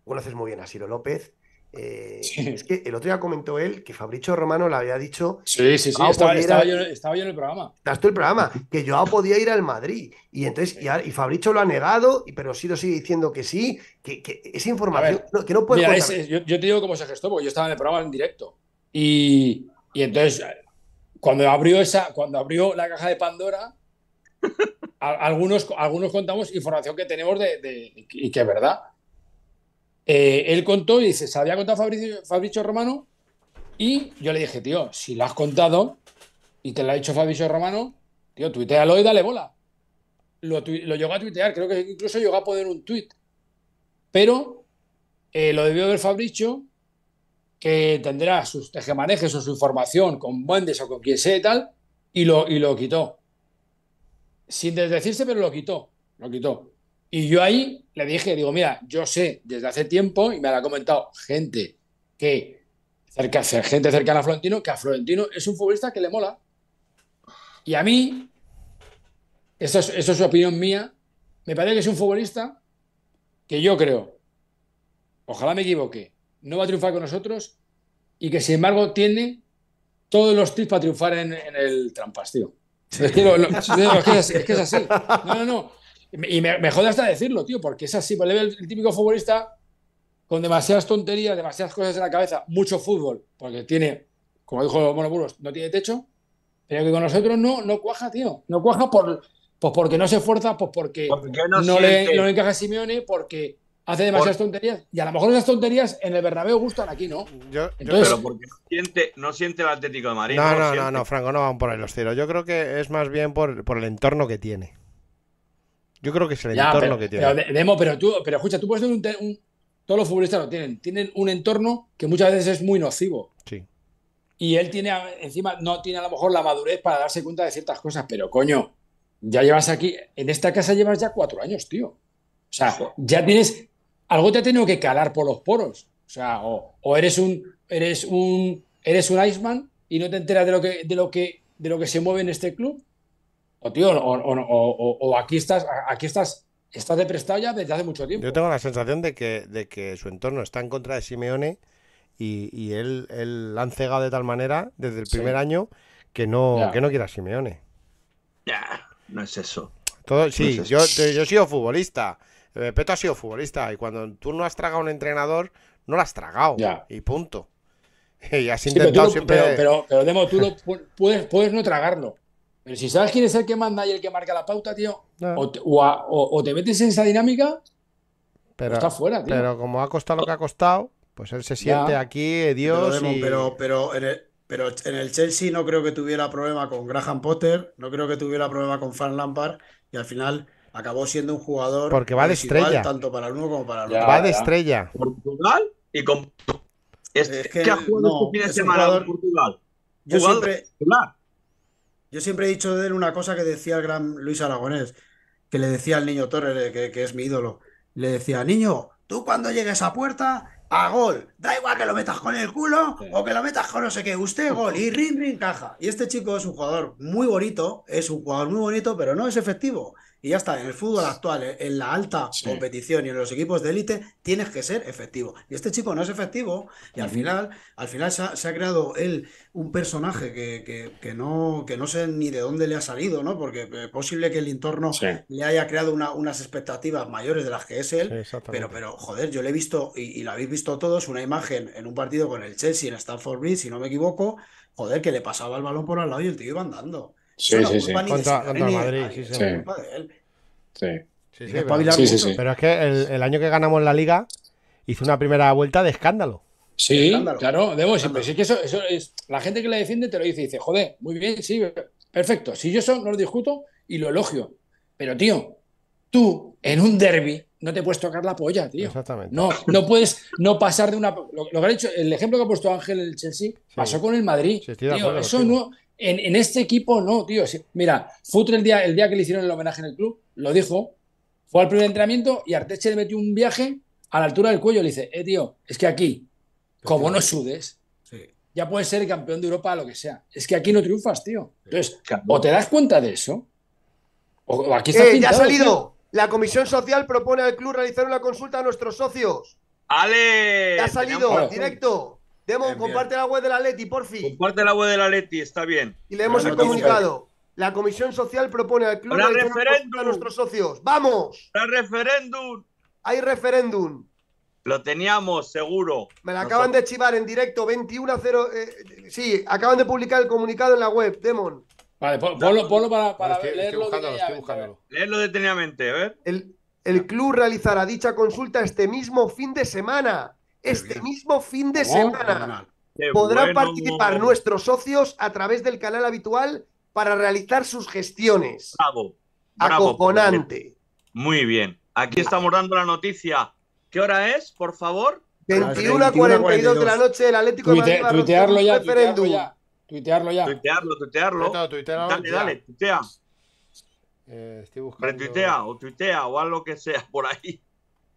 Conoces muy bien a Siro López, eh, es que el otro día comentó él que Fabricio Romano le había dicho. Sí, sí, sí, estaba, yo, en el programa. Estás tú el programa, que yo podía ir al Madrid. Y entonces, y, Fabricio lo ha negado, pero sí lo sigue diciendo que sí, que, que esa información que no puede. yo, te digo cómo se gestó, porque yo estaba en el programa en directo. Y, entonces, cuando abrió esa, cuando abrió la caja de Pandora, algunos, algunos contamos información que tenemos de, y que es verdad. Eh, él contó y dice, se había contado Fabricio, Romano y yo le dije, tío, si lo has contado y te lo ha dicho Fabricio Romano, tío, tuitealo y dale bola. Lo, llegó a tuitear, creo que incluso llegó a poner un tuit. Pero eh, lo debió ver Fabricio, que tendrá sus tejemanejes o su información con Buendes o con quien sea y tal, y lo, y lo quitó. Sin desdecirse, pero lo quitó. Lo quitó. Y yo ahí le dije, digo, mira, yo sé desde hace tiempo, y me lo ha comentado gente que cerca, gente cercana a Florentino, que a Florentino es un futbolista que le mola. Y a mí, eso es, eso es opinión mía, me parece que es un futbolista que yo creo, ojalá me equivoque, no va a triunfar con nosotros y que sin embargo tiene todos los tips para triunfar en, el trampas, tío. Es, que es, así. No, no, no. Y me, jode hasta decirlo, tío, porque es así. Pues el, el típico futbolista con demasiadas tonterías, demasiadas cosas en la cabeza, mucho fútbol, porque tiene, como dijo Monobulos, no tiene techo, pero que con nosotros no, no cuaja, tío. No cuaja por, pues porque no se esfuerza, pues porque no, le, no, encaja a Simeone, porque hace demasiadas tonterías. Y a lo mejor esas tonterías en el Bernabéu gustan, aquí no. Yo, pero porque no siente, no siente el Atlético de Madrid. No, no, no, no, Franco, no van por ahí los tiros. Yo creo que es más bien por, por el entorno que tiene. Yo creo que es el entorno que tiene. Pero, Demo, pero tú, pero escucha, tú puedes tener un, Todos los futbolistas lo tienen. Tienen un entorno que muchas veces es muy nocivo. Sí. Y él tiene, encima, no tiene a lo mejor la madurez para darse cuenta de ciertas cosas, pero coño, ya llevas aquí, en esta casa llevas ya cuatro años, tío. O sea, ya tienes algo te ha tenido que calar por los poros. O sea, o, eres un eres un eres un Iceman y no te enteras de lo que de lo que de lo que se mueve en este club. O tío, o, aquí estás aquí estás estás de prestado ya desde hace mucho tiempo. Yo tengo la sensación de que de que su entorno está en contra de Simeone y, él, él han cegado de tal manera desde el primer año que no que no quiera a Simeone. Ya, no es eso. Todo, sí, yo, yo he sido futbolista. Eh, Peto ha sido futbolista y cuando tú no has tragado a un entrenador, no lo has tragado. Y punto. Y has intentado pero siempre. Pero, pero, Demo, tú lo puedes, puedes no tragarlo. Pero si sabes quién es el que manda y el que marca la pauta, tío, o, te, o, te metes en esa dinámica, pero está fuera, tío. Pero como ha costado lo que ha costado, pues él se siente aquí, eh, Dios. Pero, pero, en el, pero en el Chelsea no creo que tuviera problema con Graham Potter, no creo que tuviera problema con Frank Lampard, y al final acabó siendo un jugador. Porque va de estrella. tanto para el uno como para el otro. va de estrella. Portugal y con. Es, que, ¿Qué ha jugado este fin de semana Portugal? Yo siempre, yo siempre he dicho de él una cosa que decía el gran Luis Aragonés, que le decía al niño Torres, que, que es mi ídolo. Le decía, niño, tú cuando llegues a puerta, a gol. Da igual que lo metas con el culo o que lo metas con no sé qué. Usted gol y rin, rin, caja. Y este chico es un jugador muy bonito, es un jugador muy bonito, pero no es efectivo. Y ya está, en el fútbol actual, eh, en la alta competición y en los equipos de élite, tienes que ser efectivo. Y este chico no es efectivo y al final, al final se ha, creado él un personaje que, que, no, que no sé ni de dónde le ha salido, ¿no? Porque es posible que el entorno le haya creado unas expectativas mayores de las que es él. pero, pero, joder, yo le he visto, y, lo habéis visto todos, una imagen en un partido con el Chelsea en Stamford Bridge, si no me equivoco, joder, que le pasaba el balón por al lado y el tío iba andando. Sí, sí, sí. Contra, Madrid, sí, sí. Sí. Sí, Pero es que el, año que ganamos la liga hizo una primera vuelta de escándalo. Sí, claro, debo siempre. Sí que eso, eso es. La gente que le defiende te lo dice y dice, joder, muy bien, sí, perfecto. Si yo eso no lo discuto y lo elogio. Pero, tío, tú en un derby no te puedes tocar la polla, tío. Exactamente. No, no puedes no pasar de una. Lo, que ha dicho, el ejemplo que ha puesto Ángel en el Chelsea pasó con el Madrid. tío, eso no, en, este equipo no, tío. Mira, Futre el día, el día que le hicieron el homenaje en el club, lo dijo, fue al primer entrenamiento y Arteche le metió un viaje a la altura del cuello. Le dice, eh, tío, es que aquí, como no sudes, ya puedes ser campeón de Europa, lo que sea. Es que aquí no triunfas, tío. Entonces, o te das cuenta de eso, o, aquí está eh, Ya ha salido. La Comisión Social propone al club realizar una consulta a nuestros socios. ¡Ale! Ya ha salido, directo. Demo, comparte la web de la Leti, por fin. Comparte la web de la Leti, está bien. Y le hemos comunicado. La Comisión Social propone al club a nuestros socios. ¡Vamos! ¡Para referéndum! Hay referéndum. Lo teníamos, seguro. Me la acaban de chivar en directo, 21 a 0. Eh, sí, acaban de publicar el comunicado en la web, Demon. Vale, ponlo, para, leerlo. Leerlo detenidamente, a ver. El, el club realizará dicha consulta este mismo fin de semana este mismo fin de semana. Podrán participar nuestros socios a través del canal habitual para realizar sus gestiones. Bravo. Acojonante. Muy bien. Aquí estamos dando la noticia. ¿Qué hora es, por favor? 21 a 42 de la noche, el Atlético de Madrid tuitearlo ya, tuitearlo ya. Tuitearlo, tuitearlo. dale, dale, tuitea. Eh, estoy buscando... Retuitea o tuitea o algo que sea por ahí.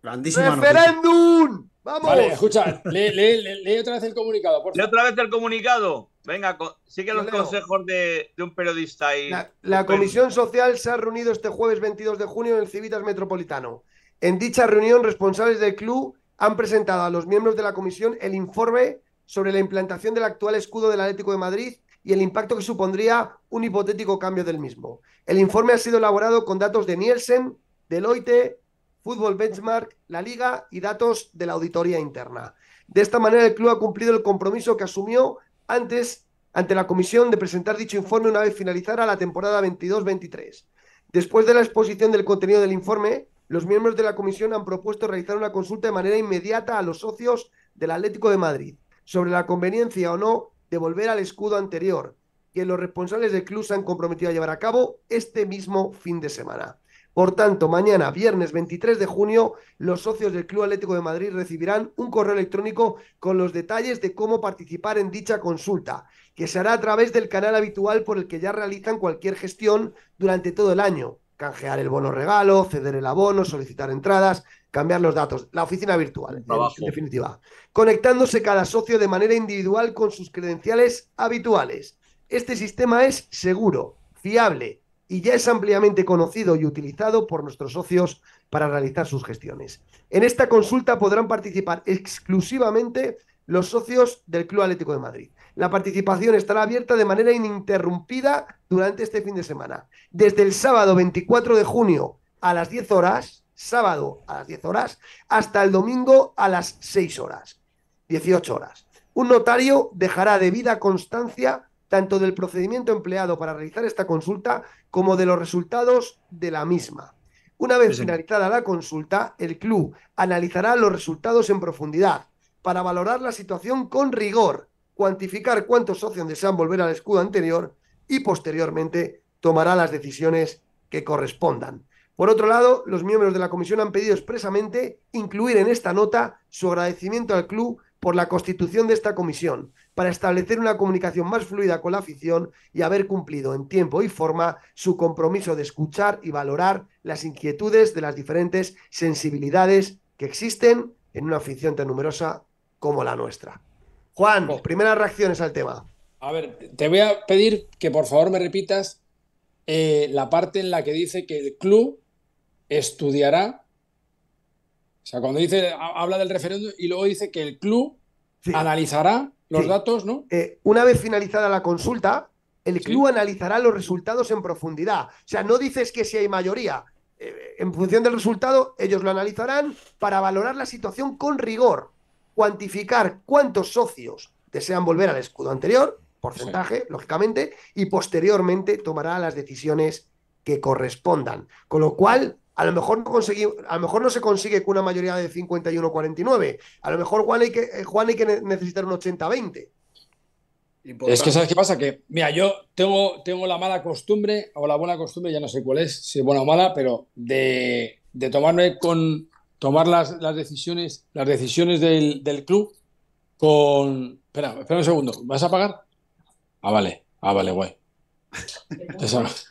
¡Referéndum! ¡Vamos! Vale, escucha, lee, otra vez el comunicado, por Lee otra vez el comunicado. Venga, sigue los consejos de, un periodista. ahí. la, Comisión Social se ha reunido este jueves 22 de junio en el Civitas Metropolitano. En dicha reunión, responsables del club han presentado a los miembros de la comisión el informe sobre la implantación del actual escudo del Atlético de Madrid y el impacto que supondría un hipotético cambio del mismo. El informe ha sido elaborado con datos de Nielsen, Deloitte, Fútbol Benchmark, la Liga y datos de la auditoría interna. De esta manera, el club ha cumplido el compromiso que asumió antes ante la comisión de presentar dicho informe una vez finalizara la temporada 22-23. Después de la exposición del contenido del informe, los miembros de la comisión han propuesto realizar una consulta de manera inmediata a los socios del Atlético de Madrid sobre la conveniencia o no de volver al escudo anterior, que los responsables del club se han comprometido a llevar a cabo este mismo fin de semana. Por tanto, mañana, viernes 23 de junio, los socios del Club Atlético de Madrid recibirán un correo electrónico con los detalles de cómo participar en dicha consulta, que se hará a través del canal habitual por el que ya realizan cualquier gestión durante todo el año. Canjear el bono regalo, ceder el abono, solicitar entradas, cambiar los datos. La oficina virtual, en definitiva. Conectándose cada socio de manera individual con sus credenciales habituales. Este sistema es seguro, fiable y ya es ampliamente conocido y utilizado por nuestros socios para realizar sus gestiones. En esta consulta podrán participar exclusivamente los socios del Club Atlético de Madrid. La participación estará abierta de manera ininterrumpida durante este fin de semana. Desde el sábado 24 de junio a las 10 horas, sábado a las 10 horas, hasta el domingo a las 6 horas, 18 horas. Un notario dejará debida constancia tanto del procedimiento empleado para realizar esta consulta como de los resultados de la misma. Una vez finalizada la consulta, el club analizará los resultados en profundidad para valorar la situación con rigor, cuantificar cuántos socios desean volver al escudo anterior y posteriormente tomará las decisiones que correspondan. Por otro lado, los miembros de la comisión han pedido expresamente incluir en esta nota su agradecimiento al club por la constitución de esta comisión, para establecer una comunicación más fluida con la afición y haber cumplido en tiempo y forma su compromiso de escuchar y valorar las inquietudes de las diferentes sensibilidades que existen en una afición tan numerosa como la nuestra. Juan, oh. primeras reacciones al tema. A ver, te voy a pedir que por favor me repitas eh, la parte en la que dice que el club estudiará o sea, cuando dice, habla del referéndum y luego dice que el club analizará los datos, ¿no? Eh, una vez finalizada la consulta, el club analizará los resultados en profundidad. O sea, no dices que si hay mayoría. Eh, en función del resultado, ellos lo analizarán para valorar la situación con rigor, cuantificar cuántos socios desean volver al escudo anterior, porcentaje, lógicamente, y posteriormente tomará las decisiones que correspondan. Con lo cual, a lo mejor no a lo mejor no se consigue con una mayoría de 51-49. A lo mejor Juan hay que, eh, Juan hay que necesitar un 80-20. Es que sabes qué pasa, que mira, yo tengo, tengo la mala costumbre, o la buena costumbre, ya no sé cuál es, si es buena o mala, pero de, tomarme con tomar las, las decisiones, las decisiones del, club con. Espera, espera un segundo, ¿vas a pagar? Ah, vale, ah, vale, guay.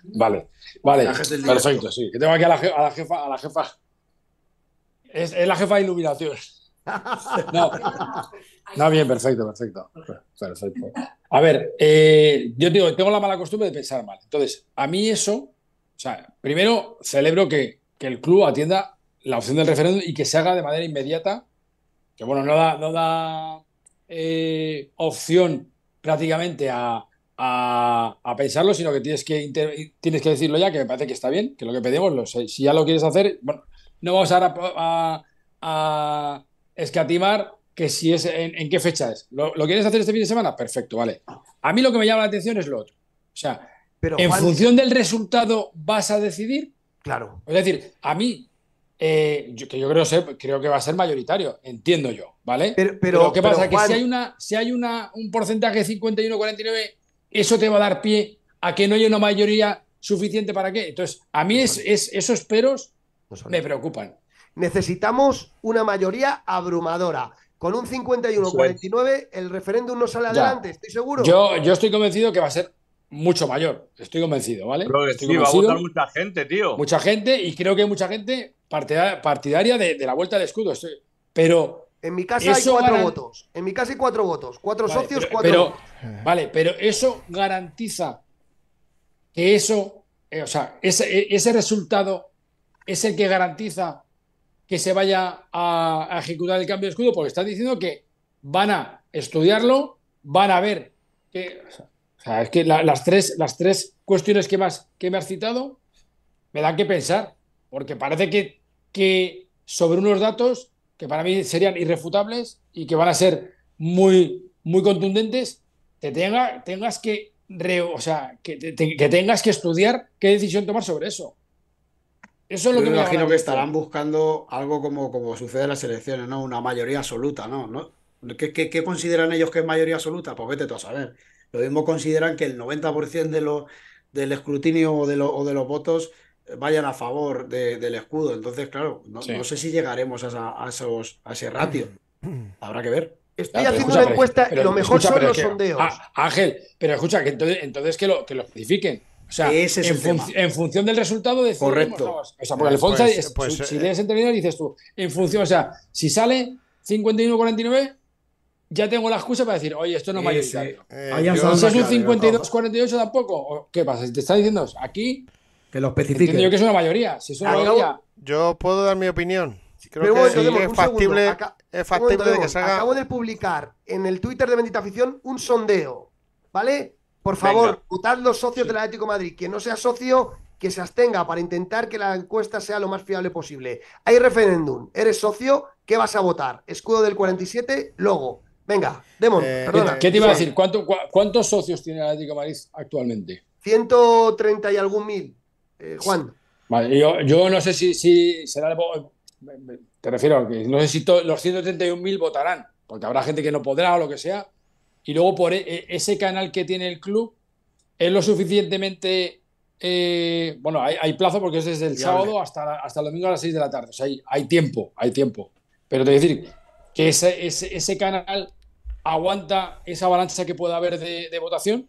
Vale. Vale, perfecto, sí. Que tengo aquí a la, jefa, a la jefa. Es, la jefa de iluminación. No, no, bien, perfecto, perfecto. Perfecto. A ver, eh, yo digo, tengo la mala costumbre de pensar mal. Entonces, a mí eso, o sea, primero celebro que, el club atienda la opción del referéndum y que se haga de manera inmediata, que bueno, no da, no da eh, opción prácticamente a, a, pensarlo, sino que tienes que, tienes que decirlo ya, que me parece que está bien, que lo que pedimos, lo si ya lo quieres hacer, bueno, no vamos a, a, escatimar que si es en, qué fecha es. ¿Lo, quieres hacer este fin de semana? Perfecto, vale. A mí lo que me llama la atención es lo otro. O sea, Pero, en función del resultado vas a decidir. Claro. Es decir, a mí, eh, que yo creo, sé, creo que va a ser mayoritario, entiendo yo, ¿vale? Pero, ¿qué pasa? que si hay, una, si hay una, un porcentaje 51-49 eso te va a dar pie a que no haya una mayoría suficiente para qué. Entonces, a mí es, esos peros me preocupan. Necesitamos una mayoría abrumadora. con un 51-49 el referéndum no sale adelante, ¿estoy seguro? Yo, yo estoy convencido que va a ser mucho mayor, estoy convencido, ¿vale? sí, va a votar mucha gente, tío. Mucha gente, y creo que hay mucha gente partidaria de, la vuelta al escudo. pero. En mi casa hay cuatro votos. En mi casa hay cuatro votos. Cuatro socios, cuatro Vale, pero eso garantiza que eso, eh, o sea, ese, ese resultado es el que garantiza que se vaya a, ejecutar el cambio de escudo, porque están diciendo que van a estudiarlo, van a ver que. O sea, es que las, tres, las tres cuestiones que, más, que me has citado me dan que pensar, porque parece que, que sobre unos datos que para mí serían irrefutables y que van a ser muy, muy contundentes, te tenga, tengas que, o sea, que, que tengas que estudiar qué decisión tomar sobre eso. Eso es lo que me imagino que estarán buscando algo como, como sucede en las elecciones, ¿no? Una mayoría absoluta, ¿no? ¿No? ¿Qué, consideran ellos que es mayoría absoluta? Pues vete tú a saber. Lo mismo consideran que el 90% de lo, del escrutinio o de, o de los votos vayan a favor del escudo. Entonces, claro, no, sé si llegaremos a, esos, a ese ratio. Habrá que ver. Estoy haciendo una encuesta y lo mejor son los sondeos. Ah, Ángel, pero escucha, que entonces, entonces que, lo, que lo especifiquen. O sea, en, función del resultado de Correcto. O sea, porque el pues, pues, si, lees entre dices tú, en función, o sea, si sale 51-49, ya tengo la excusa para decir, oye, esto no es mayoritario. Eh, si es un 52-48 tampoco, ¿qué pasa? te está diciendo aquí que lo especifique. Yo que es una mayoría. Si es una mayoría. Yo puedo dar mi opinión. Creo que es factible, es factible de que salga. Acabo de publicar en el Twitter de Bendita Afición un sondeo, ¿vale? Por favor, votad los socios del Atlético Madrid. Quien no sea socio, que se abstenga para intentar que la encuesta sea lo más fiable posible. Hay referéndum. ¿Eres socio? ¿Qué vas a votar? Escudo del 47, logo. Venga, Demon, eh, perdona. ¿Qué te iba a decir? ¿Cuántos socios tiene el Atlético Madrid actualmente? 130 y algún mil. Eh, Juan. Vale, yo, no sé si, si será. Te refiero a que no sé si los 131.000 votarán, porque habrá gente que no podrá o lo que sea. Y luego por e, e, ese canal que tiene el club es lo suficientemente. Eh, bueno, hay, plazo porque es desde el sábado hasta, hasta el domingo a las 6 de la tarde. O sea, hay, tiempo, hay tiempo. Pero te decir que ese, ese, canal aguanta esa avalancha que pueda haber de votación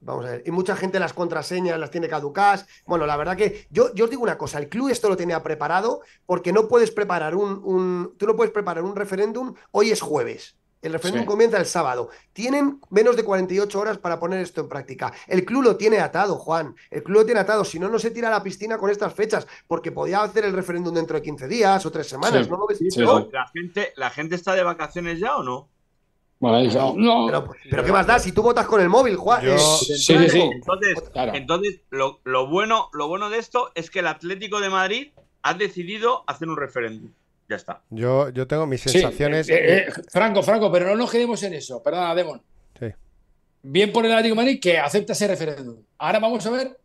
Vamos a ver. Y mucha gente las contraseñas las tiene caducadas. Bueno, la verdad que yo, yo os digo una cosa, el club esto lo tenía preparado porque no puedes preparar un, tú no puedes preparar un referéndum, hoy es jueves. El referéndum comienza el sábado. Tienen menos de 48 horas para poner esto en práctica. El club lo tiene atado, Juan. El club lo tiene atado. Si no, no se tira a la piscina con estas fechas, porque podía hacer el referéndum dentro de 15 días o tres semanas. ¿No lo ves? ¿La, gente, ¿La gente está de vacaciones ya o no? Pero, ¿qué más da? Si tú votas con el móvil, Juan. Eh, sí, sí, sí. Entonces, lo, bueno, lo bueno de esto es que el Atlético de Madrid ha decidido hacer un referéndum. Ya está. Yo, yo tengo mis sensaciones. Eh, eh, Franco, Franco, pero no nos quedemos en eso. Perdona, Demon. Sí. Bien por el Atlético de Madrid que acepta ese referéndum. Ahora vamos a ver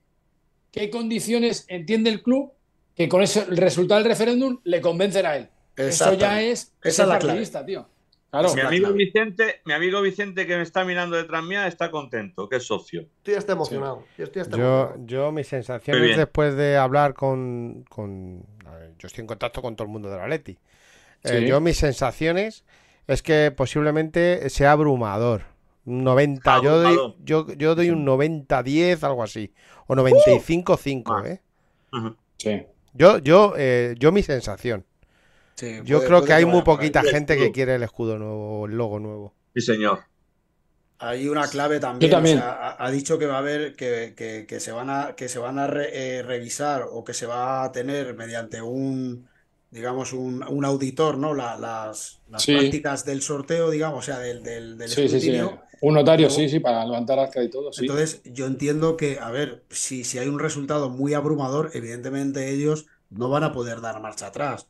qué condiciones entiende el club que con ese, el resultado del referéndum le convencen a él. Eso ya es. Esa es la clave. tío mi amigo Vicente, mi amigo Vicente que me está mirando detrás mía está contento, que es socio. Estoy hasta emocionado. Yo, estoy yo, mis sensaciones después de hablar con, yo estoy en contacto con todo el mundo de la Leti. Eh, yo mis sensaciones es que posiblemente sea abrumador. 90, yo doy, yo, yo doy un 90-10, algo así. O 95-5, ¿eh? Sí. Yo, yo, eh, yo mi sensación. Yo creo que hay muy poquita gente que quiere el escudo nuevo, el logo nuevo. Sí, señor. Hay una clave también. ha, dicho que va a haber que, se van a que se van a eh, revisar o que se va a tener mediante un digamos un, auditor, ¿no? las, prácticas del sorteo, digamos, o sea, del, del, sí, sí, sí. Un notario, sí, sí, para levantar acta y todo. Entonces, yo entiendo que, a ver, si, si hay un resultado muy abrumador, evidentemente ellos no van a poder dar marcha atrás.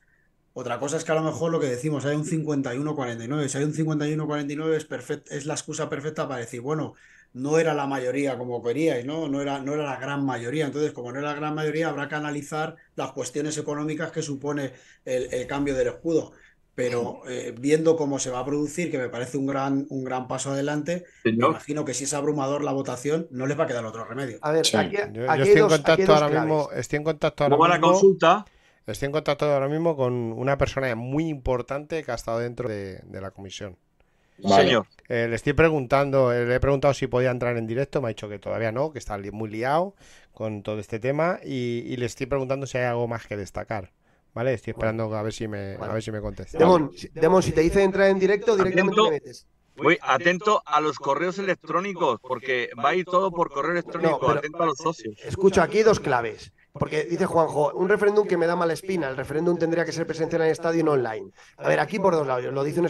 Otra cosa es que a lo mejor lo que decimos, hay un 51-49. Si hay un 51-49 es, es la excusa perfecta para decir, bueno, no era la mayoría como queríais, ¿no? No era, no era la gran mayoría. Entonces, como no era la gran mayoría, habrá que analizar las cuestiones económicas que supone el, cambio del escudo. Pero eh, viendo cómo se va a producir, que me parece un gran, un gran paso adelante, me imagino que si es abrumador la votación, no les va a quedar otro remedio. A ver, aquí, yo, estoy, en contacto ahora mismo, estoy en contacto ahora mismo. la consulta? Estoy en contacto ahora mismo con una persona muy importante que ha estado dentro de, la comisión. Señor. Eh, le estoy preguntando, eh, le he preguntado si podía entrar en directo, me ha dicho que todavía no, que está muy liado con todo este tema y, le estoy preguntando si hay algo más que destacar. ¿Vale? Estoy esperando a ver si me, a ver si me contesta. Demon, si te dice entrar en directo, directamente te metes. Voy atento a los correos electrónicos, porque va a ir todo por correo electrónico, atento a los socios. Escucho aquí dos claves. Porque dice Juanjo, un referéndum que me da mala espina, el referéndum tendría que ser presencial en el estadio y no online. A ver, aquí por dos lados, lo dice un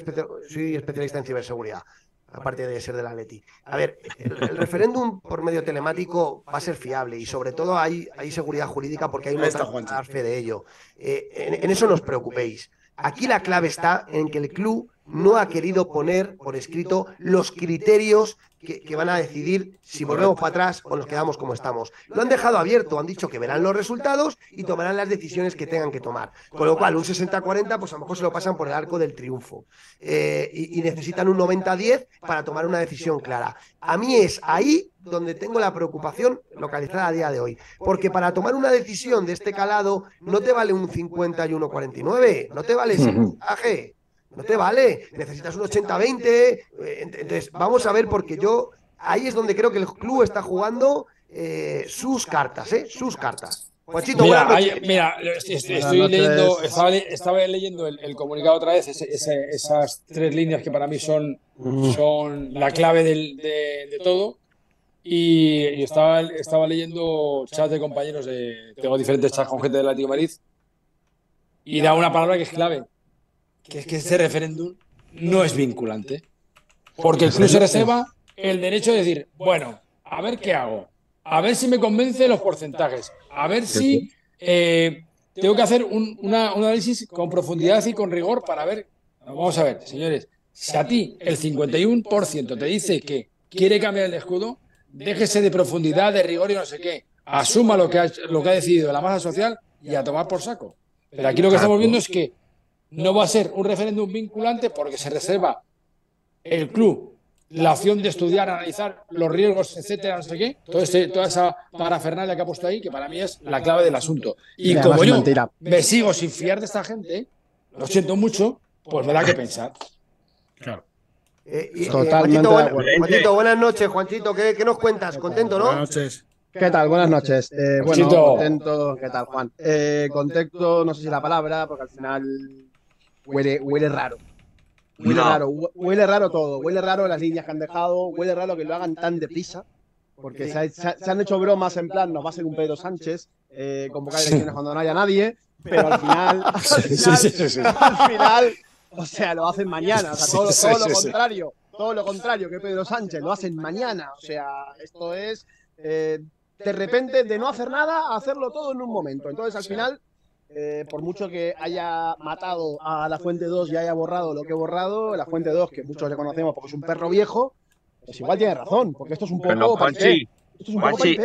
soy especialista en ciberseguridad, aparte de ser de la Leti. A ver, el, referéndum por medio telemático va a ser fiable y sobre todo hay, hay seguridad jurídica porque hay una fe de ello. Eh, en eso no os preocupéis. Aquí la clave está en que el club no ha querido poner por escrito los criterios que, van a decidir si volvemos para atrás o nos quedamos como estamos. Lo han dejado abierto, han dicho que verán los resultados y tomarán las decisiones que tengan que tomar. Con lo cual, un 60-40, pues a lo mejor se lo pasan por el arco del triunfo. Eh, y, necesitan un 90-10 para tomar una decisión clara. A mí es ahí donde tengo la preocupación localizada a día de hoy. Porque para tomar una decisión de este calado no te vale un 50 y 1,49, no te vale ese puntaje. No te vale, necesitas un 80-20. Eh, entonces, vamos a ver, porque yo ahí es donde creo que el club está jugando eh, sus cartas, ¿eh? Sus cartas. Juanchito, mira, mira estoy, leyendo, estaba, leyendo el, comunicado otra vez, esas tres líneas que para mí son, son la clave de, todo. Y, estaba, estaba leyendo chats de compañeros, de, tengo diferentes chats con gente de Atlético Madrid, y da una palabra que es clave, que es que ese referéndum no es vinculante. Porque el club se reserva el derecho de decir, bueno, a ver qué hago, a ver si me convence los porcentajes, a ver si eh, tengo que hacer un, análisis con profundidad y con rigor para ver. Vamos a ver, señores, si a ti el 51% te dice que quiere cambiar el escudo, déjese de profundidad, de rigor y no sé qué. Asuma lo que ha, lo que ha decidido la masa social y a tomar por saco. Pero aquí lo que estamos viendo es que no va a ser un referéndum vinculante porque se reserva el club la opción de estudiar, analizar los riesgos, etcétera, no sé qué, todo este, toda esa parafernalia que ha puesto ahí, que para mí es la clave del asunto. Y, como yo me sigo sin fiar de esta gente, lo siento mucho, pues me da que pensar. Claro. Eh, eh, Totalmente. Juanchito, buenas noches, Juanchito, ¿qué, ¿qué, nos cuentas? ¿Contento, no? Buenas noches. ¿Qué tal? Buenas noches. Eh, bueno, contento. ¿Qué tal, Juan? Eh, contento, no sé si la palabra, porque al final huele, huele raro. Huele raro, huele raro todo, huele raro las líneas que han dejado, huele raro que lo hagan tan deprisa, porque se, han hecho bromas en plan, nos va a ser un Pedro Sánchez, eh, convocar elecciones cuando no haya nadie, pero al final, al final, o sea, lo hacen mañana, o sea, todo, lo contrario, todo lo contrario que Pedro Sánchez, lo hacen mañana, o sea, esto es eh, de repente de no hacer nada a hacerlo todo en un momento, entonces al final eh, por mucho que haya matado a la Fuente 2 y haya borrado lo que he borrado, la Fuente 2, que muchos le conocemos porque es un perro viejo, pues igual tiene razón, porque esto es un poco... Juanchi, esto es un Juanchi,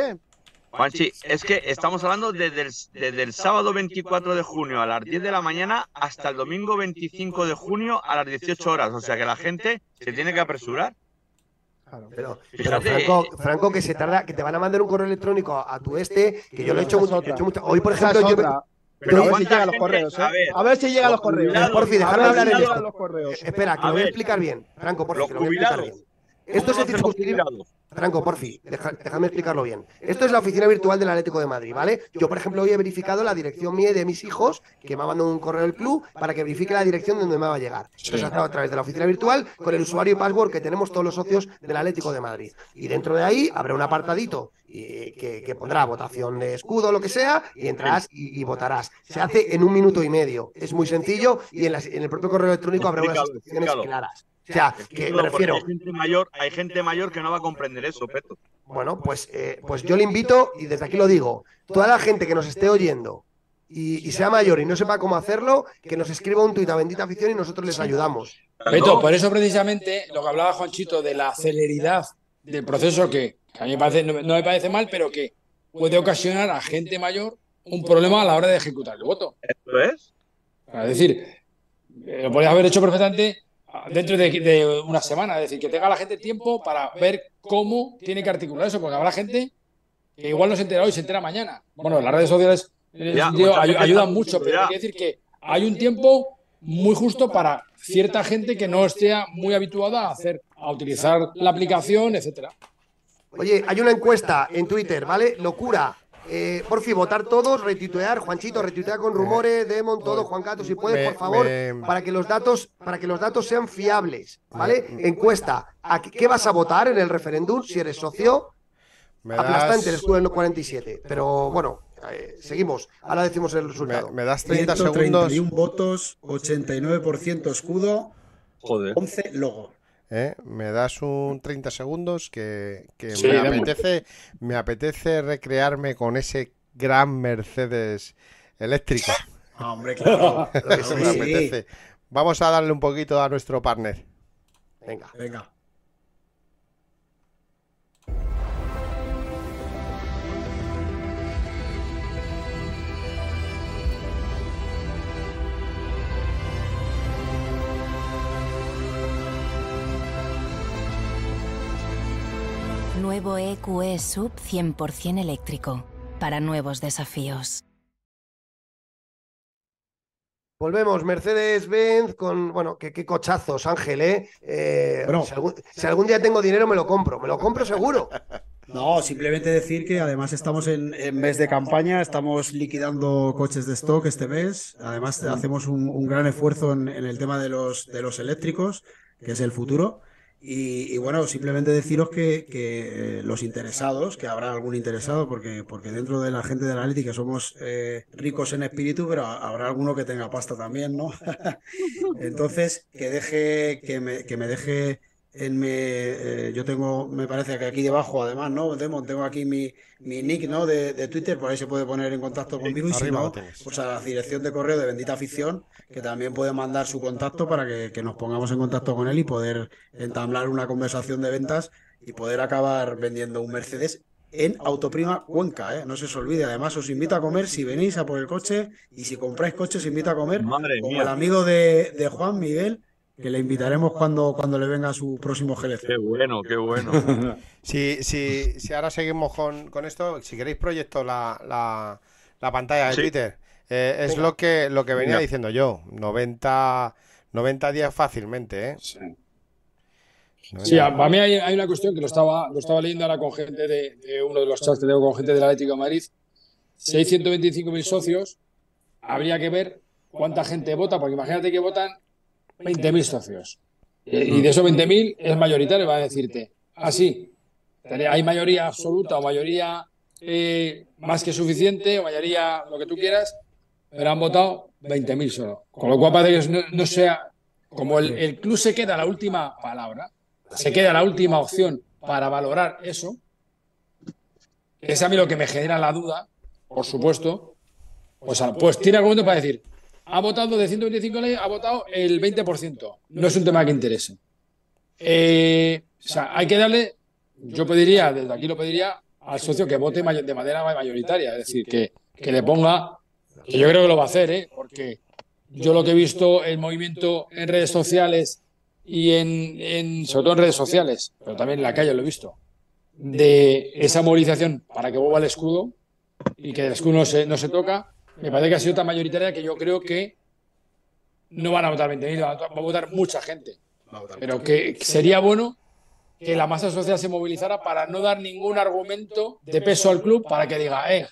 Juanchi, es que estamos hablando desde el, sábado 24 de junio a las 10 de la mañana hasta el domingo 25 de junio a las 18 horas. O sea que la gente se tiene que apresurar. Pero, Franco, Franco, que se tarda, que te van a mandar un correo electrónico a, tu este, que yo lo he hecho mucho, Hoy, por ejemplo, yo, pero a ver si llegan los correos, ¿eh? A ver, si llegan los correos. Porfi, déjame hablar en esto. Espera, que lo voy a explicar bien. Franco, por que lo voy a explicar bien. Esto es circunscribe. Franco, por fin, déjame explicarlo bien. Esto es la oficina virtual del Atlético de Madrid, ¿vale? Yo, por ejemplo, hoy he verificado la dirección mía y de mis hijos, que me ha mandado un correo del club para que verifique la dirección donde me va a llegar. Eso se ha a través de la oficina virtual con el usuario y password que tenemos todos los socios del Atlético de Madrid. Y dentro de ahí habrá un apartadito que, pondrá votación de escudo, lo que sea, y entrarás y, votarás. Se hace en un minuto y medio. Es muy sencillo y en, en el propio correo electrónico habrá unas instrucciones claras. O sea, que me refiero. Hay gente, mayor, hay gente mayor que no va a comprender eso, Peto. Bueno, pues, eh, pues yo le invito, y desde aquí lo digo, toda la gente que nos esté oyendo y, sea mayor y no sepa cómo hacerlo, que nos escriba un tuit a Bendita Afición y nosotros les ayudamos. Peto, por eso precisamente lo que hablaba Juanchito de la celeridad del proceso que, a mí me parece, no, me parece mal, pero que puede ocasionar a gente mayor un problema a la hora de ejecutar el voto. ¿Eso es? Es decir, eh, lo podrías haber hecho perfectamente dentro de, una semana. Es decir, que tenga la gente tiempo para ver cómo tiene que articular eso, porque habrá gente que igual no se entera hoy, se entera mañana. Bueno, en las redes sociales ayudan mucho, pero hay que decir que hay un tiempo muy justo para cierta gente que no esté muy habituada a hacer, a utilizar la aplicación, etcétera. Oye, hay una encuesta en Twitter, ¿vale? Locura. Eh, por fin, votar todos, retuitear, Juanchito, retuitear con rumores, Demon, todo, Juan Cato, si puedes, por favor, para que los datos, para que los datos sean fiables, ¿vale? Encuesta, qué, vas a votar en el referéndum si eres socio? Aplastante el escudo en 47. Pero bueno, eh, seguimos. Ahora decimos el resultado. Me, das 30 segundos. 31 votos, 89% escudo, Joder. 11 logo. ¿Eh? Me das un 30 segundos que, me, apetece, me apetece recrearme con ese gran Mercedes eléctrica. Ah, hombre, claro. me apetece. Vamos a darle un poquito a nuestro partner. Venga. Venga. Nuevo EQE Sub 100% eléctrico para nuevos desafíos. Volvemos, Mercedes-Benz con, bueno, qué, cochazos, Ángel, ¿eh? eh si, algún, día tengo dinero me lo compro, me lo compro seguro. No, simplemente decir que además estamos en, mes de campaña, estamos liquidando coches de stock este mes, además hacemos un, gran esfuerzo en, en, el tema de los, de los eléctricos, que es el futuro. Y, bueno, simplemente deciros que, eh, los interesados, que habrá algún interesado, porque, porque dentro de la gente de la analítica somos eh, ricos en espíritu, pero habrá alguno que tenga pasta también, ¿no? Entonces, que deje, que me, que me deje en mi, eh, yo tengo, me parece que aquí debajo, además, ¿no? tengo aquí mi, mi nick, ¿no? De, Twitter, por ahí se puede poner en contacto conmigo y si no, pues a la dirección de correo de Bendita Afición, que también puede mandar su contacto para que, nos pongamos en contacto con él y poder entablar una conversación de ventas y poder acabar vendiendo un Mercedes en Autoprima Cuenca, ¿eh? no se os olvide. Además, os invito a comer si venís a por el coche y si compráis coche, os invito a comer Madre como el amigo de, de Juan Miguel que le invitaremos cuando, cuando le venga su próximo GLC. Qué bueno, qué bueno. si, si, si ahora seguimos con, esto, si queréis proyecto la, pantalla de Twitter. Eh, es lo que, lo que venía diciendo yo. 90, 90 días fácilmente, ¿eh? Sí. para mí hay, una cuestión que lo estaba, lo estaba leyendo ahora con gente de, uno de los chats que tengo con gente del Atlético de Madrid. Si hay 125.000 socios, habría que ver cuánta gente vota, porque imagínate que votan 20.000 socios. Y de esos 20.000 es mayoritario, va a decirte. Así, ah, hay mayoría absoluta o mayoría eh, más que suficiente o mayoría lo que tú quieras, pero han votado 20.000 solo. Con lo cual parece que no, sea, como el, club se queda la última palabra, se queda la última opción para valorar eso, es a mí lo que me genera la duda, por supuesto, pues, pues tiene argumento para decir, ha votado de 125 leyes, ha votado el 20%. No es un tema que interese. Eh, o sea, hay que darle, yo pediría, desde aquí lo pediría al socio que vote de manera mayoritaria, es decir, que, que le ponga, que yo creo que lo va a hacer, ¿eh? porque yo lo que he visto el movimiento en redes sociales y en, en, sobre todo en redes sociales, pero también en la calle lo he visto, de esa movilización para que vuelva el escudo y que el escudo no se, no se toca, me parece que ha sido tan mayoritaria que yo creo que no van a votar 20.000, va a votar mucha gente. Pero que sería bueno que la masa social se movilizara para no dar ningún argumento de peso al club para que diga, eh,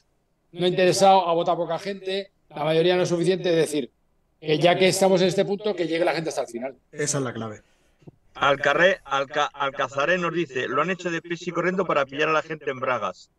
no he interesado, a votar poca gente, la mayoría no es suficiente, es decir, que ya que estamos en este punto, que llegue la gente hasta el final. Esa es la clave. Alcarré, Alcazaré nos dice, lo han hecho de pis y corriendo para pillar a la gente en bragas.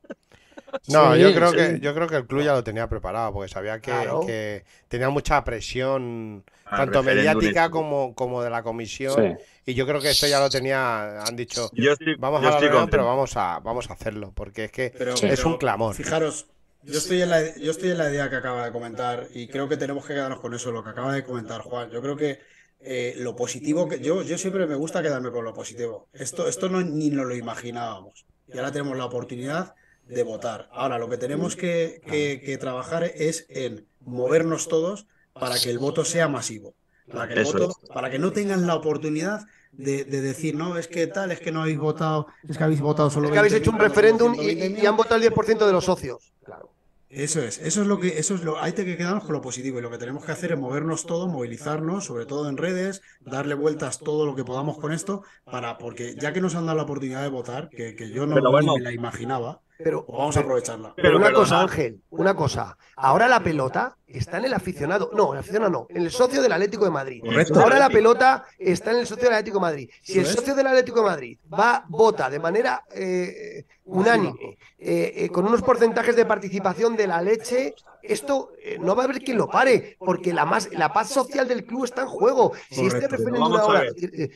No, yo creo que yo creo que el club ya lo tenía preparado porque sabía que, tenía mucha presión tanto mediática como, como de la comisión y yo creo que esto ya lo tenía han dicho vamos a la pero vamos a vamos a hacerlo porque es que es un clamor. Fijaros, yo estoy en la yo estoy en la idea que acaba de comentar y creo que tenemos que quedarnos con eso lo que acaba de comentar Juan. Yo creo que eh, lo positivo que yo yo siempre me gusta quedarme con lo positivo. Esto esto no ni nos lo imaginábamos. Y ahora tenemos la oportunidad de votar. Ahora, lo que tenemos que, trabajar es en movernos todos para que el voto sea masivo. Para que, para que no tengan la oportunidad de, decir, no, es que tal, es que no habéis votado, es que habéis votado solo. Es que habéis hecho un referéndum y, han votado el 10% de los socios. Claro. Eso es, eso es lo que, eso es lo, hay que quedarnos con lo positivo y lo que tenemos que hacer es movernos todos, movilizarnos, sobre todo en redes, darle vueltas todo lo que podamos con esto, para, porque ya que nos han dado la oportunidad de votar, que, que yo no me la imaginaba, pero vamos a aprovecharla. Pero una cosa, Ángel, una cosa. Ahora la pelota está en el aficionado. No, el aficionado no, en el socio del Atlético de Madrid. Ahora la pelota está en el socio del Atlético de Madrid. Si el socio del Atlético de Madrid va, vota de manera eh, unánime, eh, eh, con unos porcentajes de participación de la leche, esto no va a haber quien lo pare, porque la, más, la paz social del club está en juego. Si este referéndum ahora,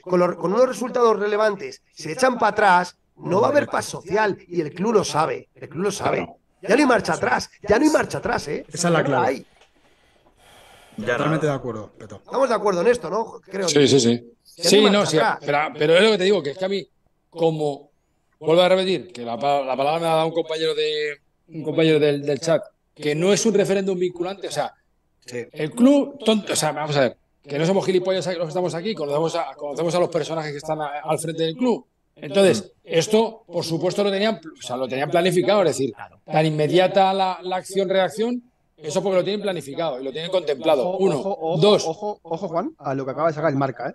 con, con unos resultados relevantes, se echan para atrás, no va a haber paz social y el club lo sabe. El club lo sabe. Ya no hay marcha atrás. Ya no hay marcha atrás, ¿eh? Esa es la clave. Totalmente de acuerdo, Estamos de acuerdo en esto, ¿no? Creo. Sí, sí, sí. Sí, no, sí. Pero, es lo que te digo, que es que a mí, como vuelvo a repetir, que la, palabra me ha dado un compañero de un compañero del, chat, que no es un referéndum vinculante, o sea, el club, tonto, o sea, vamos a ver, que no somos gilipollas los que estamos aquí, conocemos a, conocemos a los personajes que están al frente del club, entonces, esto, por supuesto, lo tenían, o sea, lo tenían planificado, es decir, tan inmediata la, acción-reacción, eso porque lo tienen planificado y lo tienen contemplado. Uno, dos. Ojo, ojo, Juan, a lo que acaba de sacar el marca, ¿eh?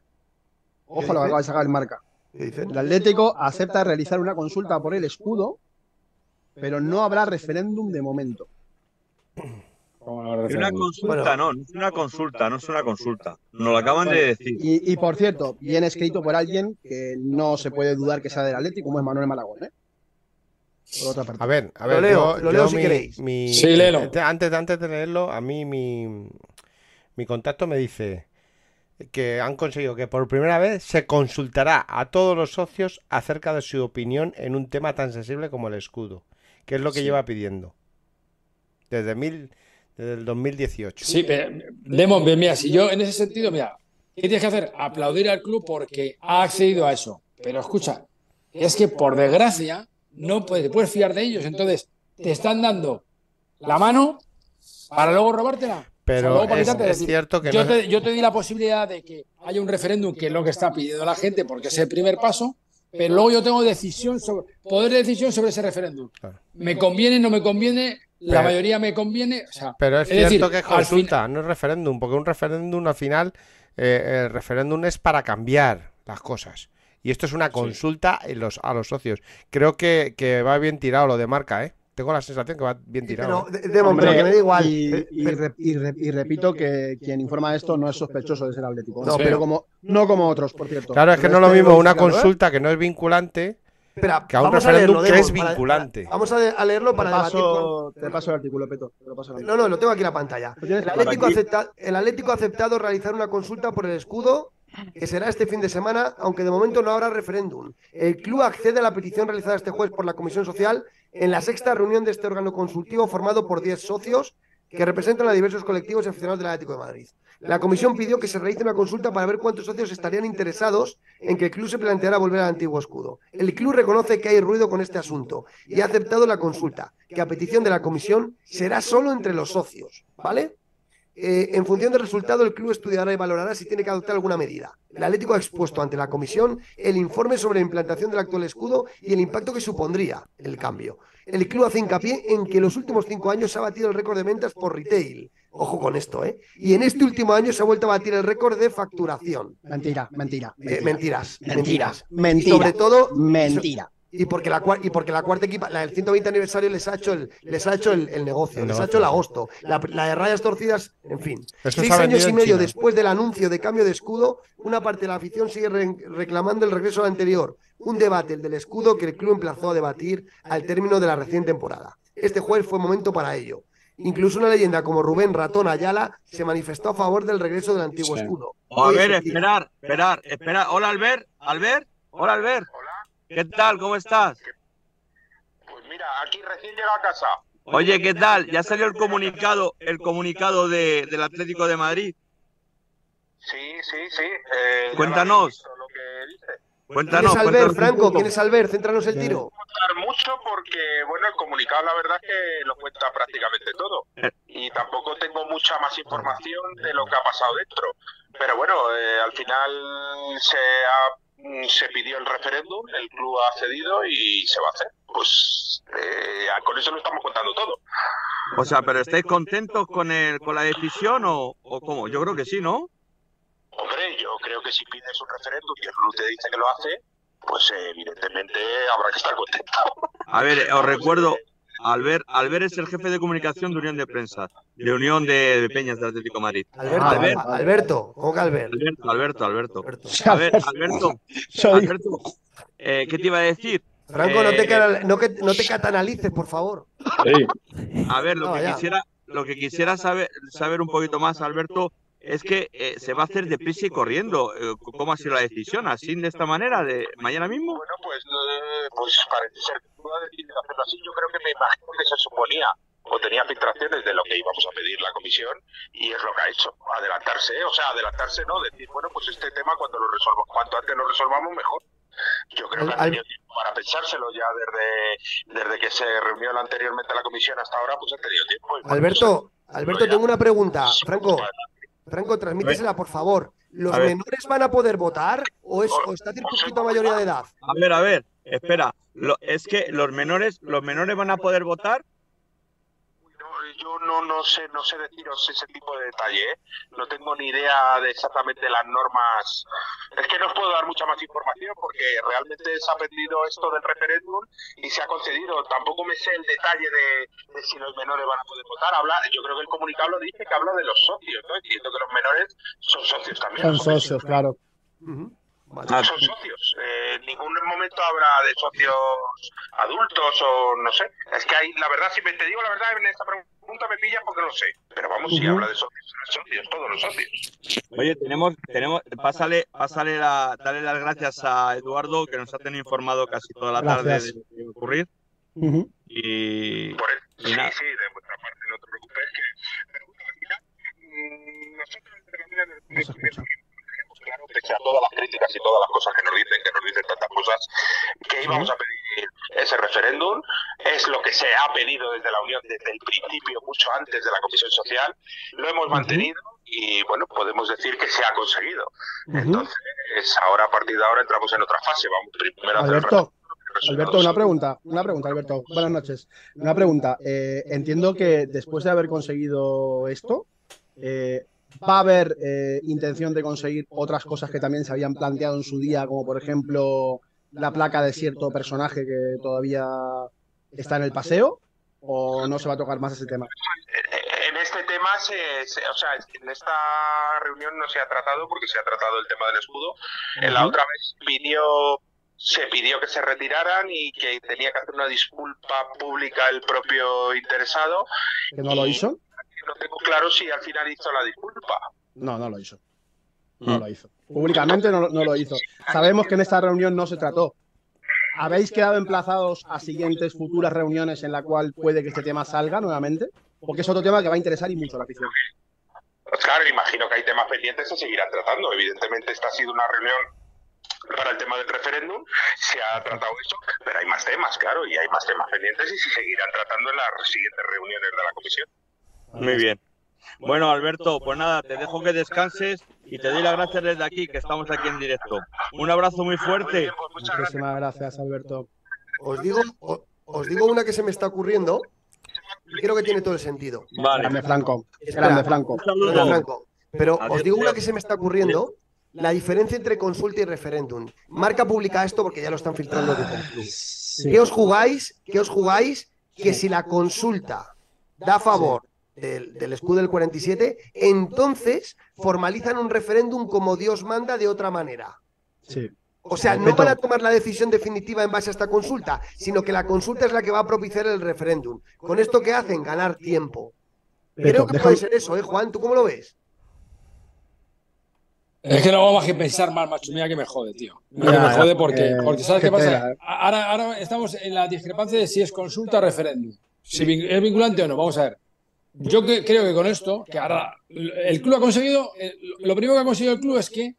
Ojo a lo que acaba de sacar el marca. El Atlético acepta realizar una consulta por el escudo, pero no habrá referéndum de momento. Una consulta, no, no es una consulta, no es una consulta. Nos lo acaban de decir. Y, por cierto, viene escrito por alguien que no se puede dudar que sea del Atlético, como es Manuel Malagón, ¿eh? Por otra parte. A ver, a ver, lo leo, si queréis. sí, léelo. Antes, antes de leerlo, a mí mi, mi contacto me dice que han conseguido que por primera vez se consultará a todos los socios acerca de su opinión en un tema tan sensible como el escudo, que es lo que lleva pidiendo. Desde mil, desde el 2018. Sí, pero, Demon, mira, si yo en ese sentido, mira, ¿qué tienes que hacer? Aplaudir al club porque ha accedido a eso. Pero escucha, es que por desgracia no puedes, puedes fiar de ellos. Entonces, te están dando la mano para luego robártela. Pero es, cierto que yo, te, yo te di la posibilidad de que haya un referéndum, que es lo que está pidiendo la gente, porque es el primer paso, pero luego yo tengo decisión sobre, poder de decisión sobre ese referéndum. Me conviene, no me conviene, la mayoría me conviene. pero es, cierto que es consulta, no es referéndum, porque un referéndum al final, eh, el referéndum es para cambiar las cosas. Y esto es una consulta los, a los socios. Creo que, que, va bien tirado lo de marca, ¿eh? Tengo la sensación que va bien tirado. pero, ¿eh? que me da igual. Y, repito que quien informa esto no es sospechoso de ser atlético. No, pero como, no como otros, por cierto. Claro, es que no es lo mismo una consulta que no es vinculante que a un referéndum que es vinculante. vamos a, leerlo para te paso, Te paso el artículo, Peto. no, no, lo tengo aquí en la pantalla. El Atlético, el Atlético ha aceptado realizar una consulta por el escudo que será este fin de semana, aunque de momento no habrá referéndum. El club accede a la petición realizada este jueves por la Comisión Social en la sexta reunión de este órgano consultivo formado por 10 socios que representan a diversos colectivos y aficionados del Atlético de Madrid. La comisión pidió que se realice una consulta para ver cuántos socios estarían interesados en que el club se planteara volver al antiguo escudo. El club reconoce que hay ruido con este asunto y ha aceptado la consulta, que a petición de la comisión será solo entre los socios, ¿vale? Eh, en función del resultado, el club estudiará y valorará si tiene que adoptar alguna medida. El Atlético ha expuesto ante la comisión el informe sobre la implantación del actual escudo y el impacto que supondría el cambio. El club hace hincapié en que en los últimos cinco años se ha batido el récord de ventas por retail Ojo con esto, ¿eh? Y en este último año se ha vuelto a batir el récord de facturación. Mentira, mentira. Eh, mentiras, mentiras. Mentira. sobre todo. Mentira. Y porque la, y porque la cuarta equipa, la del 120 aniversario les ha hecho el, les ha hecho el, negocio, les ha hecho el agosto. La, de rayas torcidas, en fin. Seis años y medio después del anuncio de cambio de escudo, una parte de la afición sigue reclamando el regreso al anterior. Un debate, el del escudo, que el club emplazó a debatir al término de la recién temporada. Este jueves fue momento para ello. Incluso una leyenda como Rubén Ratón Ayala se manifestó a favor del regreso del antiguo escudo. a ver, esperar, esperar, esperar. Hola, Albert. Albert. Hola, Albert. Hola. ¿Qué tal? ¿Cómo estás? Pues mira, aquí recién llega a casa. Oye, ¿qué tal? ¿Ya salió el comunicado, el comunicado de, del Atlético de Madrid? Sí, sí, sí. Eh, Cuéntanos. Lo que dice. Cuéntanos, ¿Quién es Albert, Franco? ¿Quién es Albert? Céntranos el tiro. No contar mucho porque, bueno, el comunicado la verdad es que lo cuenta prácticamente todo. Eh. Y tampoco tengo mucha más información de lo que ha pasado dentro. Pero bueno, eh, al final se, ha, se pidió el referéndum, el club ha cedido y se va a hacer. Pues eh, con eso lo estamos contando todo. O sea, pero ¿estáis contentos con, el, con la decisión o, o cómo? Yo creo que sí, ¿no? Hombre, yo creo que si pides un referéndum y el club te dice que lo hace, pues evidentemente habrá que estar contento. A ver, os recuerdo, Albert, Albert es el jefe de comunicación de Unión de Prensa, de Unión de, Peñas de Atlético Madrid. Alberto, Alberto, ¿cómo que Albert? Alberto, Alberto, Alberto. A ver, Alberto, Alberto eh, ¿qué te iba a decir? Franco, no, te, eh, no, no te catanalices, por favor. A ver, lo que quisiera, lo que quisiera saber, saber un poquito más, Alberto, es que eh, se va a hacer deprisa y corriendo. Eh, ¿Cómo ha sido la decisión? ¿Así de esta manera, de mañana mismo? Bueno, pues, eh, pues parece ser que tú has decidido hacerlo así. Yo creo que me imagino que se suponía o tenía filtraciones de lo que íbamos a pedir la comisión y es lo que ha hecho, adelantarse, o sea, adelantarse no, decir, bueno, pues este tema cuando lo resolvamos, cuanto antes lo resolvamos mejor. Yo creo que han tenido tiempo para pensárselo ya desde, desde que se reunió anteriormente la comisión hasta ahora, pues han tenido tiempo. Alberto, Alberto, tengo una pregunta. Franco, Franco, transmítesela, por favor. ¿Los menores van a poder votar o, es, o está circunscrito a mayoría de edad? A ver, a ver, espera. es que los menores, los menores van a poder votar yo no, no sé no sé deciros ese tipo de detalle. ¿eh? No tengo ni idea de exactamente las normas. Es que no os puedo dar mucha más información porque realmente se ha pedido esto del referéndum y se ha concedido. Tampoco me sé el detalle de, si los menores van a poder votar. Habla, yo creo que el comunicado dice que habla de los socios. ¿no? Entiendo que los menores son socios también. Son socios, claro. Son socios. Eh, en ningún momento habrá de socios adultos o no sé. Es que hay, la verdad, si me te digo la verdad, en esta pregunta me pilla porque no sé. Pero vamos, si habla de socios, socios, todos los socios. Oye, tenemos, tenemos, pásale, pásale la, dale las gracias a Eduardo que nos ha tenido informado casi toda la tarde de, de ocurrir. Y. Por sí, sí, de vuestra parte, no te preocupes. Que, pero bueno, al final, mm, nosotros en claro, pese a todas las críticas y todas las cosas que nos dicen, que nos dicen tantas cosas, que íbamos a pedir ese referéndum. Es lo que se ha pedido desde la Unión desde el principio, mucho antes de la Comisión Social. Lo hemos mantenido y, bueno, podemos decir que se ha conseguido. Entonces, ahora, a partir de ahora, entramos en otra fase. Vamos primero a hacer Alberto. Alberto, una pregunta, una pregunta, Alberto. Buenas noches. Una pregunta. Eh, entiendo que después de haber conseguido esto, eh, va a haber eh, intención de conseguir otras cosas que también se habían planteado en su día, como por ejemplo la placa de cierto personaje que todavía está en el paseo, o no se va a tocar más ese tema? En este tema, o sea, en esta reunión no se ha tratado porque se ha tratado el tema del escudo. En la otra vez pidió se pidió que se retiraran y que tenía que hacer una disculpa pública el propio interesado. ¿Que no lo hizo? No tengo claro si al final hizo la disculpa. No, no lo hizo. No mm. lo hizo. Públicamente no, lo hizo. Sabemos que en esta reunión no se trató. ¿Habéis quedado emplazados a siguientes futuras reuniones en la cual puede que este tema salga nuevamente? Porque es otro tema que va a interesar y mucho a la afición. Pues claro, imagino que hay temas pendientes que se seguirán tratando. Evidentemente, esta ha sido una reunión para el tema del referéndum, se ha tratado eso, pero hay más temas, claro, y hay más temas pendientes y se seguirán tratando en las siguientes reuniones de la comisión. Muy bien. Bueno, Alberto, pues nada, te dejo que descanses y te doy las gracias desde aquí, que estamos aquí en directo. Un abrazo muy fuerte. Muchísimas gracias, Alberto. Os digo, os, digo una que se me está ocurriendo y creo que tiene todo el sentido. Vale. Grande Franco. Grande Franco. Franco. Pero os digo una que se me está ocurriendo. La diferencia entre consulta y referéndum. Marca publica esto porque ya lo están filtrando ¿Qué os jugáis? ¿Qué os jugáis? Que si la consulta da favor del, escudo del 47, entonces formalizan un referéndum como Dios manda de otra manera. Sí. O sea, no van a tomar la decisión definitiva en base a esta consulta, sino que la consulta es la que va a propiciar el referéndum. ¿Con esto qué hacen? Ganar tiempo. Creo que puede ser eso, ¿eh, Juan? ¿Tú cómo lo ves? Es que no vamos a pensar más, macho. Mira que me jode, tío. Mira que me jode porque, porque ¿sabes qué pasa? Ahora, ahora estamos en la discrepancia de si es consulta o referéndum. Si es vinculante o no. Vamos a ver. Yo creo que con esto, que ahora el club ha conseguido, lo primero que ha conseguido el club es que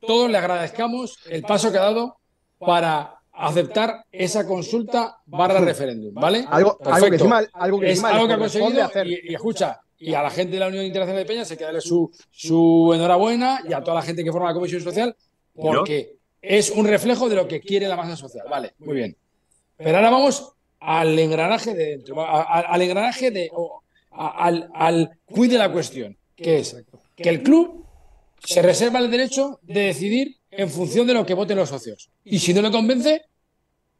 todos le agradezcamos el paso que ha dado para aceptar esa consulta barra referéndum, ¿vale? Algo, algo que mal, algo que es algo que ha conseguido y, escucha, y a la gente de la Unión Internacional de Peña se queda su, su enhorabuena y a toda la gente que forma la Comisión Social porque es un reflejo de lo que quiere la masa social, vale, muy bien. Pero ahora vamos al engranaje de dentro, al engranaje de, al, al de la cuestión, que es que el club se reserva el derecho de decidir en función de lo que voten los socios. Y si no le convence,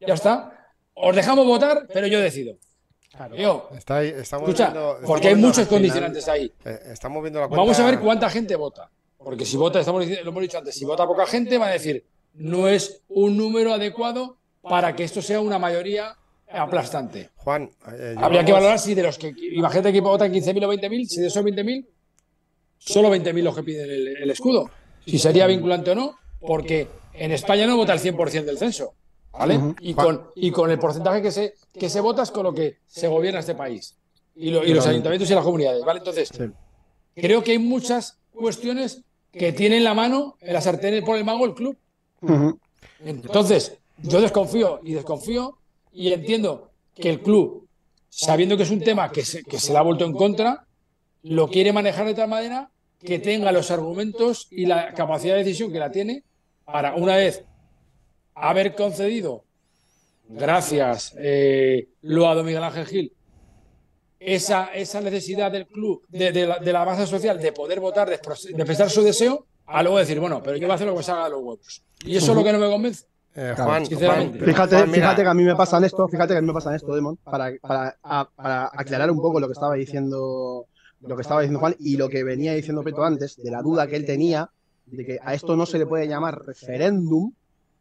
ya está. Os dejamos votar, pero yo decido. Claro. escucha, porque hay muchos condicionantes ahí. Eh, estamos viendo la Vamos a ver cuánta gente vota. Porque si vota, estamos lo hemos dicho antes, si vota poca gente, va a decir, no es un número adecuado para que esto sea una mayoría aplastante. Juan, eh, habría que valorar si de los que, imagínate que votan 15.000 o 20.000, si de esos 20.000, solo 20.000 los que piden el, escudo. Si sería vinculante o no, porque en España no vota el 100% del censo. ¿Vale? y, con, y con el porcentaje que se, que se vota es con lo que se gobierna este país. Y, los ayuntamientos y las comunidades. ¿Vale? Entonces, creo que hay muchas cuestiones que tienen la mano en la sartén por el mago el club. Entonces, yo desconfío y desconfío y entiendo que el club, sabiendo que es un tema que se, que se le ha vuelto en contra, lo quiere manejar de tal manera que tenga los argumentos y la capacidad de decisión que la tiene para, una vez haber concedido, gracias, eh, Loado Miguel Ángel Gil, esa, esa necesidad del club, de, de, la, base social, de poder votar, de, expresar su deseo, a luego decir, bueno, pero yo voy a hacer lo que salga de los huevos. Y eso es lo que no me convence. Eh, Juan, fíjate, fíjate que a mí me pasa esto, fíjate que a mí me pasa esto, Demon, para, para, para aclarar un poco lo que estaba diciendo lo que estaba diciendo Juan y lo que venía diciendo Peto antes, de la duda que él tenía de que a esto no se le puede llamar referéndum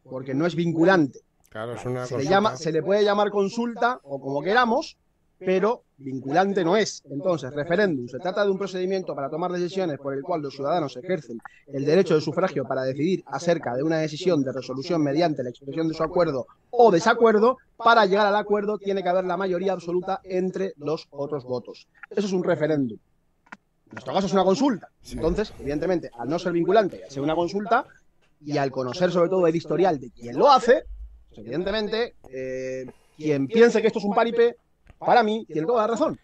porque no es vinculante. Claro, es una se, le llama, se le puede llamar consulta o como queramos, pero vinculante no es. Entonces, referéndum se trata de un procedimiento para tomar decisiones por el cual los ciudadanos ejercen el derecho de sufragio para decidir acerca de una decisión de resolución mediante la expresión de su acuerdo o desacuerdo. Para llegar al acuerdo tiene que haber la mayoría absoluta entre los otros votos. Eso es un referéndum. En nuestro caso es una consulta. Entonces, evidentemente, al no ser vinculante, al ser una consulta y al conocer sobre todo el historial de quien lo hace, pues, evidentemente, eh, quien piense que esto es un paripe para mí tiene toda la razón.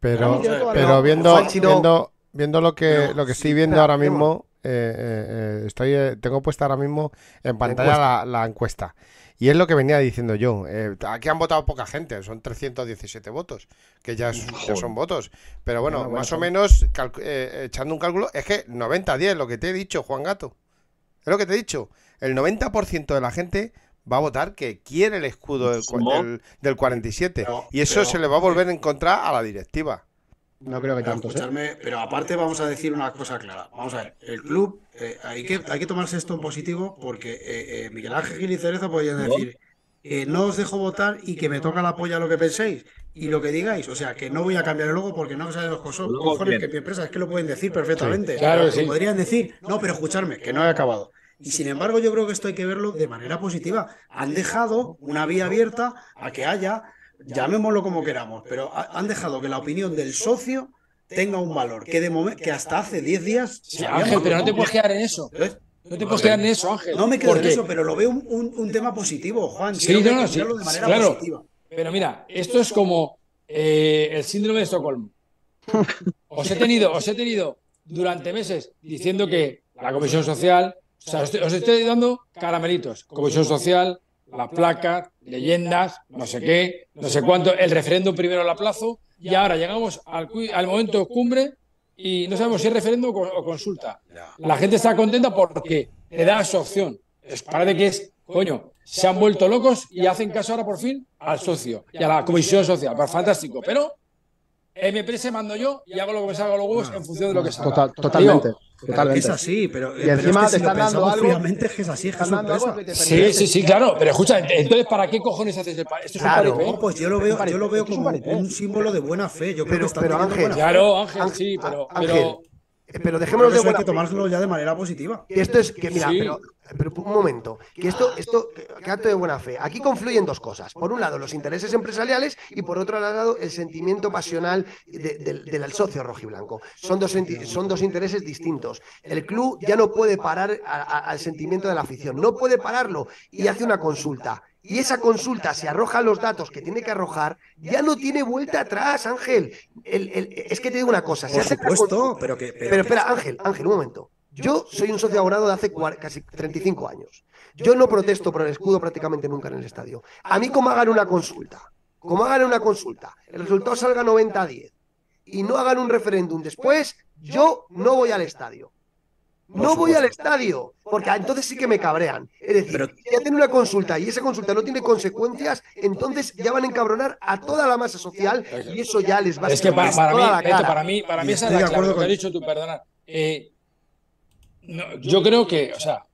Pero, pero viendo, viendo, viendo lo que, lo que estoy viendo ahora mismo, eh, eh, estoy, eh, tengo puesta ahora mismo en pantalla la, encuesta. Y es lo que venía diciendo yo. aquí han votado poca gente, son 317 votos, que ya, son votos. Pero bueno, más o menos, echando un cálculo, es que 90-10, lo que te he dicho, Juan Gato. Es lo que te he dicho. El 90% de la gente va a votar que quiere el escudo del, del, 47. y eso se le va a volver en contra a la directiva. No creo que tanto. ¿eh? Pero aparte vamos a decir una cosa clara. Vamos a ver, el club, eh, hay, que, hay que tomarse esto en positivo porque eh, Miguel Ángel Gil y Cerezo podían decir, no os dejo votar y que me toca la polla lo que penséis y lo que digáis. O sea, que no voy a cambiar el logo porque no sabéis los cojones que mi empresa, es que lo pueden decir perfectamente. claro, sí. Podrían decir, no, pero escucharme, que no he acabado. Y sin embargo, yo creo que esto hay que verlo de manera positiva. Han dejado una vía abierta a que haya, llamémoslo como queramos, pero han dejado que la opinión del socio tenga un valor que de momento que hasta hace 10 días Ángel pero no te puedes quedar en eso. No te puedes quedar en eso Ángel. No me quedo en eso pero lo veo un, tema positivo Juan. Sí, no, no, sí, de manera claro. positiva. Pero mira esto es como eh, el síndrome de Estocolmo. Os he tenido os he tenido durante meses diciendo que la comisión social o sea, os estoy, dando caramelitos. Comisión social, la placa, leyendas, no sé qué, no sé cuánto. El referéndum primero la plazo y ahora llegamos al, al momento cumbre y no sabemos si es referéndum o consulta. La gente está contenta porque le da esa opción. Es de que es, coño, se han vuelto locos y hacen caso ahora por fin al socio y a la comisión social. Pues fantástico. Pero MP mando yo y hago lo que me salga los huevos en función de lo que salga. totalmente. Totalmente. Es así, pero, y encima te están dando algo. Fríamente, es que es así, es que es Sí, sí, sí, claro. Pero escucha, entonces, ¿para qué cojones haces el Esto es claro, un pues yo lo veo, yo lo veo como un, símbolo de buena fe. Yo creo que está pero Ángel, claro, Ángel, sí, pero, pero pero dejémoslo de buena hay que tomárselo ya de manera positiva. Esto es que, mira, pero, pero, un momento, que esto, esto, que acto de buena fe. Aquí confluyen dos cosas. Por un lado, los intereses empresariales y por otro lado, el sentimiento pasional del socio rojiblanco. Son dos, son dos intereses distintos. El club ya no puede parar al sentimiento de la afición, no puede pararlo y hace una consulta y esa consulta se arroja los datos que tiene que arrojar, ya no tiene vuelta atrás, Ángel. es que te digo una cosa. Se hace pero que. Pero, espera, Ángel, Ángel, un momento. Yo soy un socio abonado de hace casi 35 años. Yo no protesto por el escudo prácticamente nunca en el estadio. A mí, como hagan una consulta como hagan una consulta, el resultado salga 90-10 y no hagan un referéndum después, yo no voy al estadio. No voy al estadio, porque entonces sí que me cabrean. Es decir, si hacen una consulta y esa consulta no tiene consecuencias, entonces ya van a encabronar a toda la masa social y eso ya les va a Es que para, para, mí, para mí, para mí, esa es la clave, que has dicho tú, perdona. Eh, yo creo que, o sea,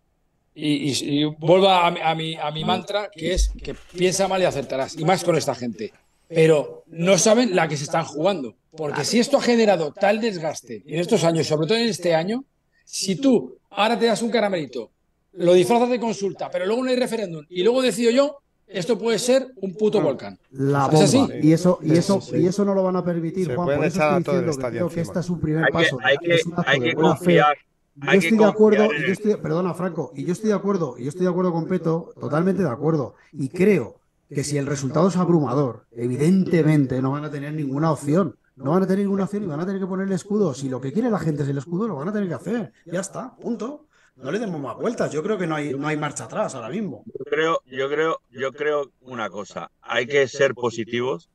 y, vuelvo a, mi, a mi mantra, que es que piensa mal y acertarás, y más con esta gente. Pero no saben la que se están jugando. Porque si esto ha generado tal desgaste en estos años, sobre todo en este año, si tú ahora te das un caramelito, lo disfrazas de consulta, pero luego no hay referéndum y luego decido yo, esto puede ser un puto volcán. La bomba. ¿Es así? Y eso, y eso, y eso no lo van a permitir, Juan. Por eso estoy diciendo que creo que este es un primer paso. hay que, hay que confiar. Yo estoy de acuerdo, yo estoy, perdona Franco, y yo estoy de acuerdo, y yo estoy de acuerdo con Peto, totalmente de acuerdo. Y creo que si el resultado es abrumador, evidentemente no van a tener ninguna opción. No van a tener ninguna opción y van a tener que poner el escudo. Si lo que quiere la gente es el escudo, lo van a tener que hacer. Ya está, punto. No le demos más vueltas. Yo creo que no hay, no hay marcha atrás ahora mismo. Yo creo, yo creo, yo creo una cosa. Hay que ser positivos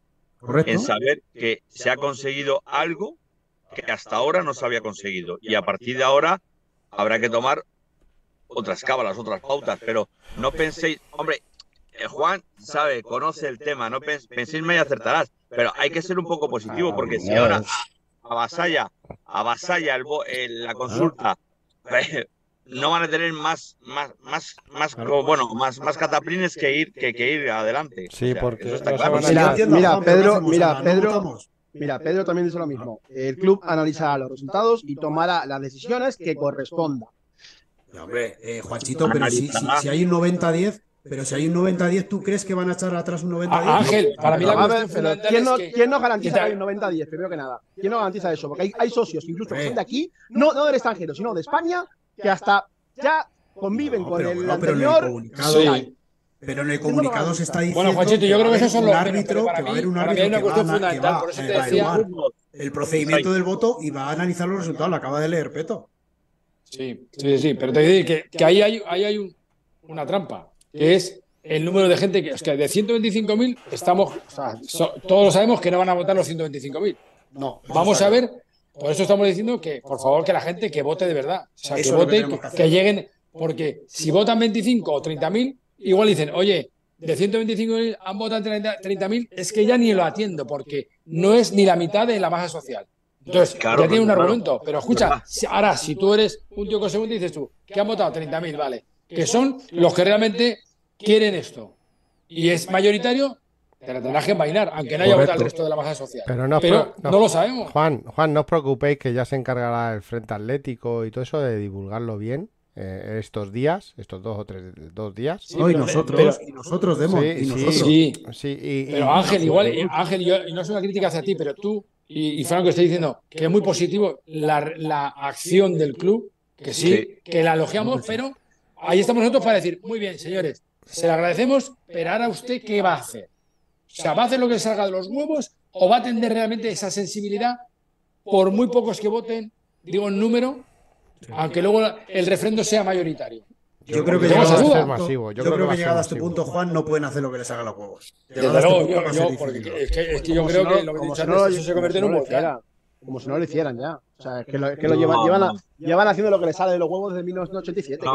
en saber que se ha conseguido algo que hasta ahora no se había conseguido. Y a partir de ahora habrá que tomar otras cábalas, otras pautas. Pero no penséis, hombre, eh, Juan sabe, conoce el tema, no penséis me y acertarás. Pero hay que ser un poco positivo, porque si ahora avasalla, avasalla el, la consulta, no van a tener más, más, más, más, bueno, más, más cataplines que ir, que, que ir adelante. Sí, porque Mira, Pedro, mira, Pedro. Mira, Pedro también dice lo mismo. El club analizará los resultados y tomará las decisiones que correspondan. hombre, eh, Juanchito, pero si, si, hay un 90-10, pero si hay un 90-10, ¿tú crees que van a echar atrás un 90-10? Ah, Ángel, para mí la cuestión ¿quién, no, ¿quién no garantiza que hay un 90-10? Primero que nada. ¿Quién no garantiza eso? Porque hay, hay socios, incluso que son de aquí, no, no del extranjero, sino de España, que hasta ya conviven con el anterior. Pero en el comunicado, pero en el comunicado se está diciendo. Bueno, Juanchito, yo creo que eso son los. árbitro, para que va a haber un árbitro que va, a, evaluar el procedimiento del voto y va a analizar los resultados. Lo acaba de leer Peto. Sí, sí, sí, pero te digo que, que ahí hay, ahí hay un, una trampa, que es el número de gente que es que de 125.000 estamos, o sea, todos sabemos que no van a votar los 125.000. No. Vamos a ver, por eso estamos diciendo que, por favor, que la gente que vote de verdad. O sea, que vote, que, lleguen, porque si votan 25 o 30.000, igual dicen, oye, de 125.000 han votado 30.000, es que ya ni lo atiendo, porque no es ni la mitad de la masa social. Entonces, ya tiene un argumento. Pero escucha, ahora, si tú eres un tío con segundo, dices tú, que han votado 30.000, vale, que son los que realmente quieren esto y es mayoritario, te la tendrás que bailar, aunque no haya votado el resto de la masa social. Pero, no, no, lo sabemos. Juan, Juan, no os preocupéis que ya se encargará el Frente Atlético y todo eso de divulgarlo bien. Eh, estos días, estos dos o tres dos días. y nosotros, y nosotros demos. Sí, sí, pero Ángel, igual, Ángel, yo, y no es una crítica hacia ti, pero tú y, Franco estoy diciendo que es muy positivo la, la acción del club, que sí, que la elogiamos, pero ahí estamos nosotros para decir, muy bien, señores, se le agradecemos, pero ahora usted, ¿qué va a hacer? O sea, ¿va a hacer lo que salga de los huevos o va a atender realmente esa sensibilidad por muy pocos que voten, digo en número, aunque luego el refrendo sea mayoritario? Yo, creo que llegado a este masivo. Yo, creo, que, llegado a este punto, Juan, no pueden hacer lo que les haga los huevos. Desde luego, este yo, yo porque es, que, es que yo creo que lo que he dicho antes, eso se convierte en un volcán como si no lo hicieran ya. O sea, es que lo, que lo llevan, llevan, haciendo lo que les sale de los huevos desde 1987.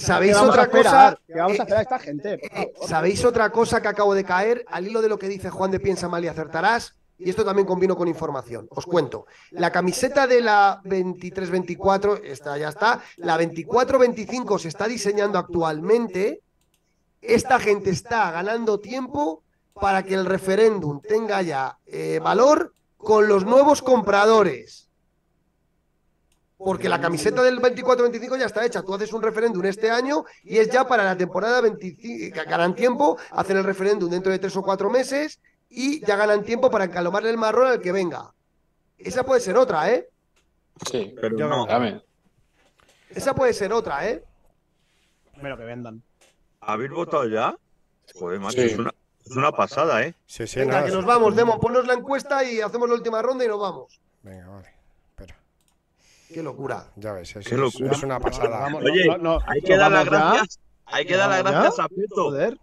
¿Sabéis otra cosa? Que vamos a hacer a esta gente. Eh, ¿Sabéis otra cosa que acabo de caer? Al hilo de lo que dice Juan de Piensa Mal y acertarás. Y esto también convino con información. Os cuento. La camiseta de la 23-24, esta ya está. La 24-25 se está diseñando actualmente. Esta gente está ganando tiempo para que el referéndum tenga ya eh, valor con los nuevos compradores. Porque la camiseta del 24-25 ya está hecha. Tú haces un referéndum este año y es ya para la temporada 25. Ganan tiempo, hacen el referéndum dentro de tres o cuatro meses y ya ganan tiempo para encalomarle el marrón al que venga. Esa puede ser otra, ¿eh? Sí, pero no. Esa puede ser otra, ¿eh? Bueno, que vendan. ¿Habéis votado ya? Joder, macho, es una, es una pasada, ¿eh? Sí, sí, Venga, que nos vamos, Demo, ponnos la encuesta y hacemos la última ronda y nos vamos. Venga, vale. Espera. Qué locura. Ya ves, es, Qué locura. es una pasada. Oye, hay que dar las gracias. Hay que dar las gracias a Peto. Joder.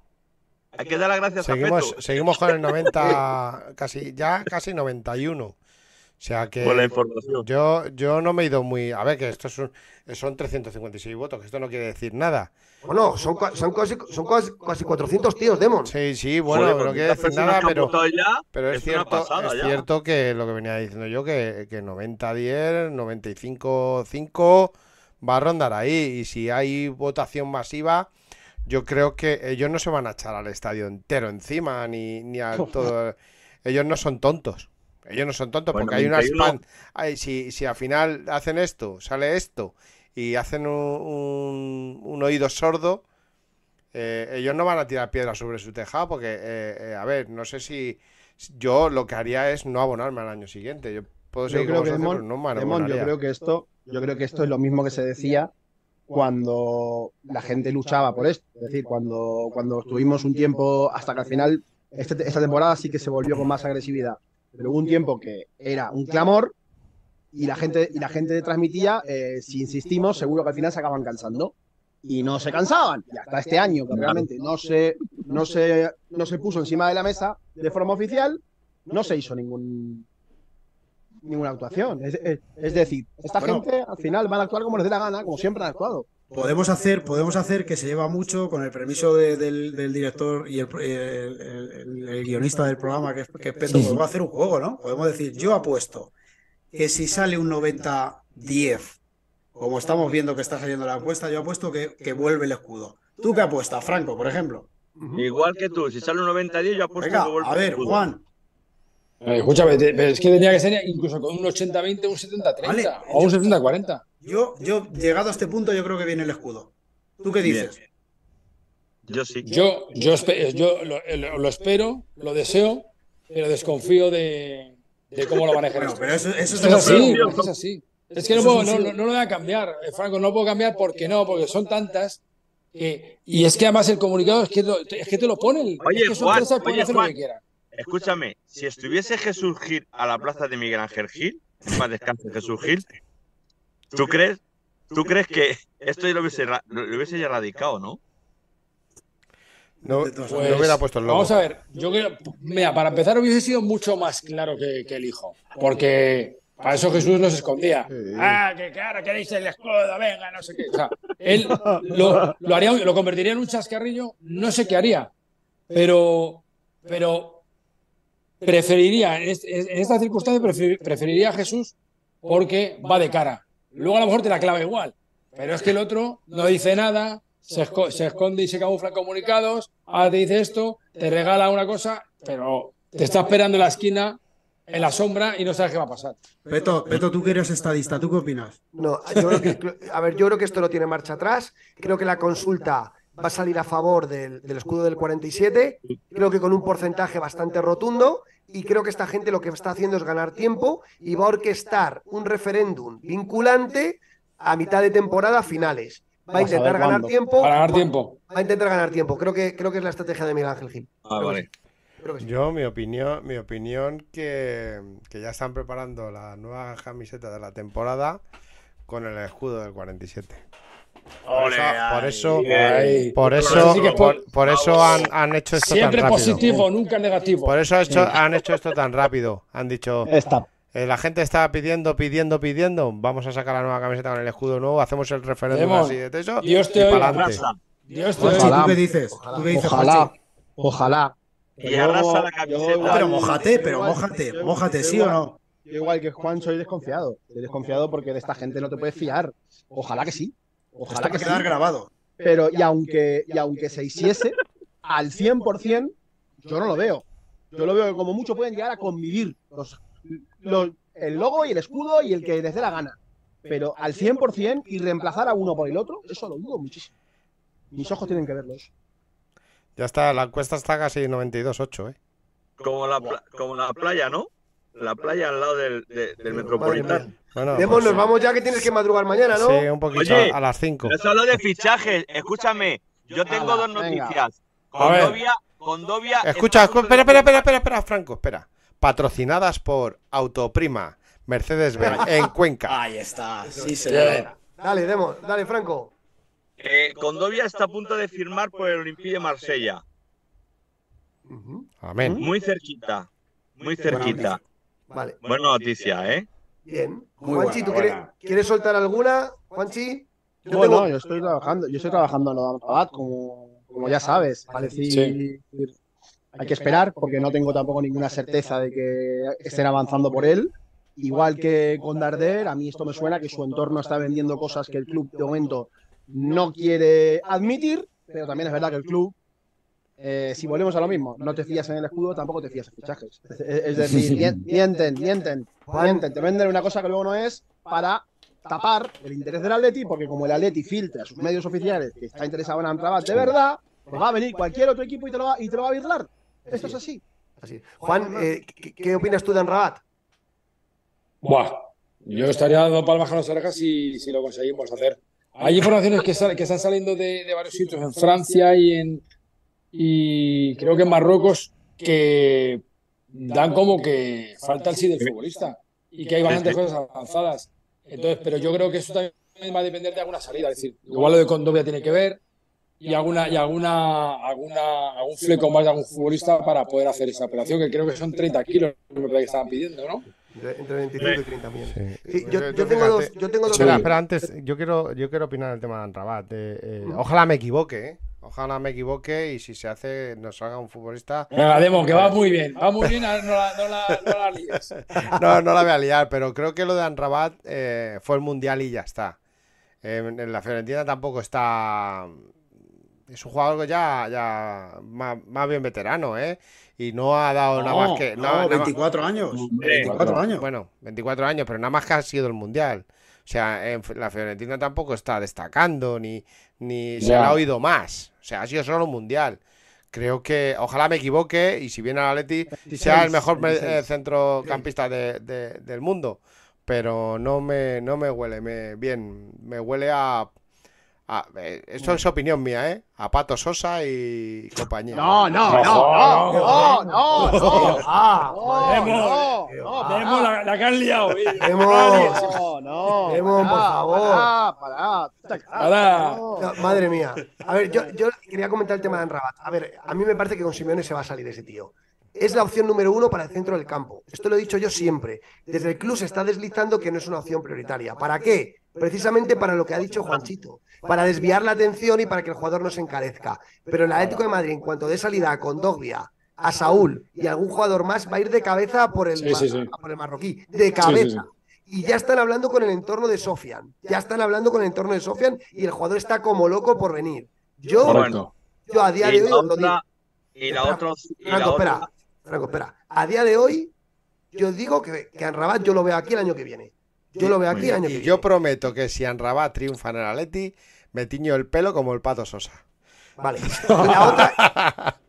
Hay que dar las gracias seguimos, a Peto. Seguimos con el 90, casi, ya casi 91. O sea que Por la información. yo, yo no me he ido muy. A ver, que esto es un- son 356 votos, que esto no quiere decir nada. Bueno, son, cua- son, casi, son casi, casi 400 tíos, Demon. Sí, sí, bueno, Joder, quiere tantas decir nada, pero, ya, pero es, cierto, pasada es ya. cierto que lo que venía diciendo yo, que, que 90-10, 95-5 va a rondar ahí. Y si hay votación masiva, yo creo que ellos no se van a echar al estadio entero encima, ni, ni a todo. Ellos no son tontos. Ellos no son tontos Bueno, porque hay unas 91. pan. ay, si, si al final hacen esto, sale esto y hacen un, un- un oído sordo, eh, ellos no van a tirar piedras sobre su tejado porque, eh, eh, a ver, no sé si yo lo que haría es no abonarme al año siguiente. Yo puedo Yo seguir creo con que vosotros, Demon, pero no me Demon, yo creo que esto, yo creo que esto es lo mismo que se decía cuando la gente luchaba por esto. Es decir, cuando, cuando estuvimos un tiempo hasta que al final este- esta temporada sí que se volvió con más agresividad. Pero hubo un tiempo que era un clamor y la gente, y la gente transmitía, eh, si insistimos, seguro que al final se acaban cansando. Y no se cansaban. Y hasta este año, que realmente no se, no se, no se puso encima de la mesa de forma oficial, no se hizo ningún, ninguna actuación. Es, es- es decir, esta Bueno. gente al final van a actuar como les dé la gana, como siempre han actuado. Podemos hacer, podemos hacer que se lleva mucho con el permiso de- del, del director y el, el- el- el guionista del programa, que es, que es Peto, podemos hacer un juego, ¿no? Podemos decir, yo apuesto que si sale un 90-10, como estamos viendo que está saliendo la apuesta, yo apuesto que, que vuelve el escudo. ¿Tú qué apuestas, Franco, por ejemplo? Igual que tú, si sale un 90-10, yo apuesto Venga, que vuelve a ver, el escudo. Juan. Eh, escúchame, te- pero es que tenía que ser incluso con un 80-20, un 70-30 Vale, o un yo- 70-40. Yo, yo, llegado a este punto, yo creo que viene el escudo. ¿Tú qué Bien. dices? Yo sí. Yo, yo, yo lo- lo espero, lo deseo, pero desconfío de, de cómo lo manejan Bueno, esto. pero eso, eso es así, es así. Es que no, puedo, lo voy a cambiar, eh, Franco, no puedo cambiar porque no, porque son tantas. que- y es que además el comunicado es que, lo- es que te lo ponen. Oye, es que son Juan, empresas, oye, hacer Juan. lo que quieran. Escúchame, si estuviese Jesús Gil a la plaza de Miguel Ángel Gil, en paz descanse Jesús Gil, ¿tú crees, tú crees que esto ya lo hubiese, lo hubiese ya erradicado, no? No, no hubiera puesto el logo. Vamos a ver, yo creo, mira, para empezar hubiese sido mucho más claro que, que el hijo, porque para eso Jesús no se escondía. Ah, que claro, queréis el escudo, venga, no sé qué. O sea, él lo, lo haría, lo convertiría en un chascarrillo, no sé qué haría, pero, pero preferiría, en, en esta circunstancia prefer- preferiría a Jesús porque va de cara. Luego a lo mejor te la clava igual, pero es que el otro no dice nada, se, esco- se esconde y se camufla en comunicados, ahora te dice esto, te regala una cosa, pero te está esperando en la esquina, en la sombra y no sabes qué va a pasar. Peto, Peto, tú que eres estadista, ¿tú qué opinas? No, yo creo que, a ver, yo creo que esto no tiene marcha atrás. Creo que la consulta va a salir a favor del, del escudo del 47. Creo que con un porcentaje bastante rotundo. Y creo que esta gente lo que está haciendo es ganar tiempo y va a orquestar un referéndum vinculante a mitad de temporada a finales. Va a intentar ganar cuándo. tiempo. Para ganar va- tiempo. Va a intentar ganar tiempo. Creo que, creo que es la estrategia de Miguel Ángel Gil. Ah, vale. Creo que sí. Yo, mi opinión, mi opinión que, que ya están preparando la nueva camiseta de la temporada con el escudo del 47. Por Ole, eso, por eso, Ay. por Eso por, po- por eso han, han hecho esto Siempre tan rápido. positivo, nunca negativo. Por eso ha hecho- han hecho esto tan rápido. Han dicho, Está. Eh, la gente estaba pidiendo, pidiendo, pidiendo. Vamos a sacar la nueva camiseta con el escudo nuevo. Hacemos el referéndum Demon, así de eso. Dios te oiga. Dios te oiga. ¿tú qué dices? ¿Tú qué dices, Ojalá, ojalá. Y arrasa la Yo camiseta. igual- Pero mójate, pero mójate, mójate, ¿sí o no? Yo igual que Juan soy desconfiado. Soy desconfiado porque de esta gente no te puedes fiar. Ojalá que sí. Ojalá Está que sí. quedar grabado. Pero y aunque, y aunque se hiciese al 100%, yo no lo veo. Yo lo veo que como mucho pueden llegar a convivir los, los- el logo y el escudo y el que les dé la gana. Pero al 100% y reemplazar a uno por el otro, eso lo dudo muchísimo. Mis ojos tienen que verlos. Ya está, la encuesta está casi 92.8, ¿eh? Como la, como la playa, ¿no? La playa al lado del, de- del Metropolitano. Bueno, pues, nos vamos ya que tienes que madrugar mañana, ¿no? sí, un poquito Oye, a las 5. No se habla de fichajes. Escúchame, yo tengo Hala, dos noticias. A ver. Condovia, Condovia Escucha, espera, espera, espera, espera, espera, Franco, espera. Patrocinadas por Autoprima, Mercedes-Benz, en Cuenca. Ahí está, sí, Bien. Dale, Demos, dale, Franco. Eh, Condovia está a punto de firmar por el Olympique de Marsella. Amén. Muy cerquita. Muy cerquita. Vale. Buena noticia, ¿eh? Bien. Muy Juanchi, buena, ¿tú quieres, soltar alguna? Juanchi. Yo Bueno, tengo- yo estoy trabajando, yo estoy trabajando en lo de Rabat, como, como ya sabes. Es decir, hay que esperar porque no tengo tampoco ninguna certeza de que estén avanzando por él. Igual que con Darder, a mí esto me suena que su entorno está vendiendo cosas que el club de momento no quiere admitir, pero también es verdad que el club, eh, si volvemos a lo mismo, no te fías en el escudo, tampoco te fías en fichajes. Es, decir, mien- mienten, mienten, mienten, te venden una cosa que luego no es para tapar el interés del Atleti, porque como el Atleti filtra a sus medios oficiales que está interesado en Amrabat de verdad, pues va a venir cualquier otro equipo y te lo va, y te lo va a virlar. Esto es así. Así. Juan, eh, ¿qué, qué opinas tú de Rabat? Buah, yo estaría dando palmas a las orejas si, si lo conseguimos hacer. Hay informaciones que, sal- que están saliendo de, de varios sitios en Francia y en y creo que en Marruecos que dan como que falta el sí del futbolista y que hay bastantes cosas avanzadas. Entonces, pero yo creo que eso también va a depender de alguna salida. Es decir, igual lo de Condovia tiene que ver y alguna y alguna alguna algún fleco más de algún futbolista para poder hacer esa operación que creo que son 30 kilos que estaban pidiendo, ¿no? Entre, entre 25 y 30 millones. Sí. Sí, yo, tengo dos, yo tengo dos Espera, espera, antes, yo quiero, yo quiero opinar del tema de Anrabat. eh, eh, ojalá me equivoque, ¿eh? Ojalá me equivoque y si se hace, nos salga un futbolista. Venga, Demo, que va muy bien, va muy bien, no la, no la, no la líes. No, no la voy a liar, pero creo que lo de Anrabat eh, fue el mundial y ya está. Eh, en la Fiorentina tampoco está. Es un jugador ya, ya más, más bien veterano, ¿eh? Y no ha dado nada más que. no, nada- nada- 24 años. Hombre, 24 años. Bueno, 24 años, pero nada más que ha sido el mundial. O sea, en la Fiorentina tampoco está destacando, ni, ni se le ha oído más. O sea, ha sido solo un mundial. Creo que, ojalá me equivoque y si viene al Atleti, sea el mejor me- 26. eh, centrocampista de- de- del mundo. Pero no me, no me huele me, bien, me huele a, a- eh, Esto es opinión mía, ¿eh? A Pato Sosa y compañía. No, no, no, no, no, no, no. Ah, No, Demo, no, Demo, la, la que han liado. eh. Demo. No, no. Demo, por favor. Pará, pará. Madre mía. A ver, yo, yo quería comentar el tema de Anrabat. A ver, a mí me parece que con Simeone se va a salir ese tío. Es la opción número uno para el centro del campo. Esto lo he dicho yo siempre. Desde el club se está deslizando que no es una opción prioritaria. ¿Para qué? Precisamente para lo que ha dicho Juanchito. Para desviar la atención y para que el jugador no se encarezca. Pero el Atlético de Madrid, en cuanto dé salida a Condogbia, a Saúl y algún jugador más, va a ir de cabeza por el, Sí, sí, sí. por el marroquí. De cabeza. Y ya están hablando con el entorno de Sofian. Ya están hablando con el entorno de Sofian y el jugador está como loco por venir. Yo, Correcto. yo a día Y de hoy la os lo digo. otra, y la Espera, otra, y la Franco, otra- espera. Franco, espera. A día de hoy, yo digo que, que a Rabat yo lo veo aquí el año que viene. Yo lo veo aquí año que yo prometo que si Anrabat triunfa en el Atleti, me tiño el pelo como el Pato Sosa. Vale. Y la otra,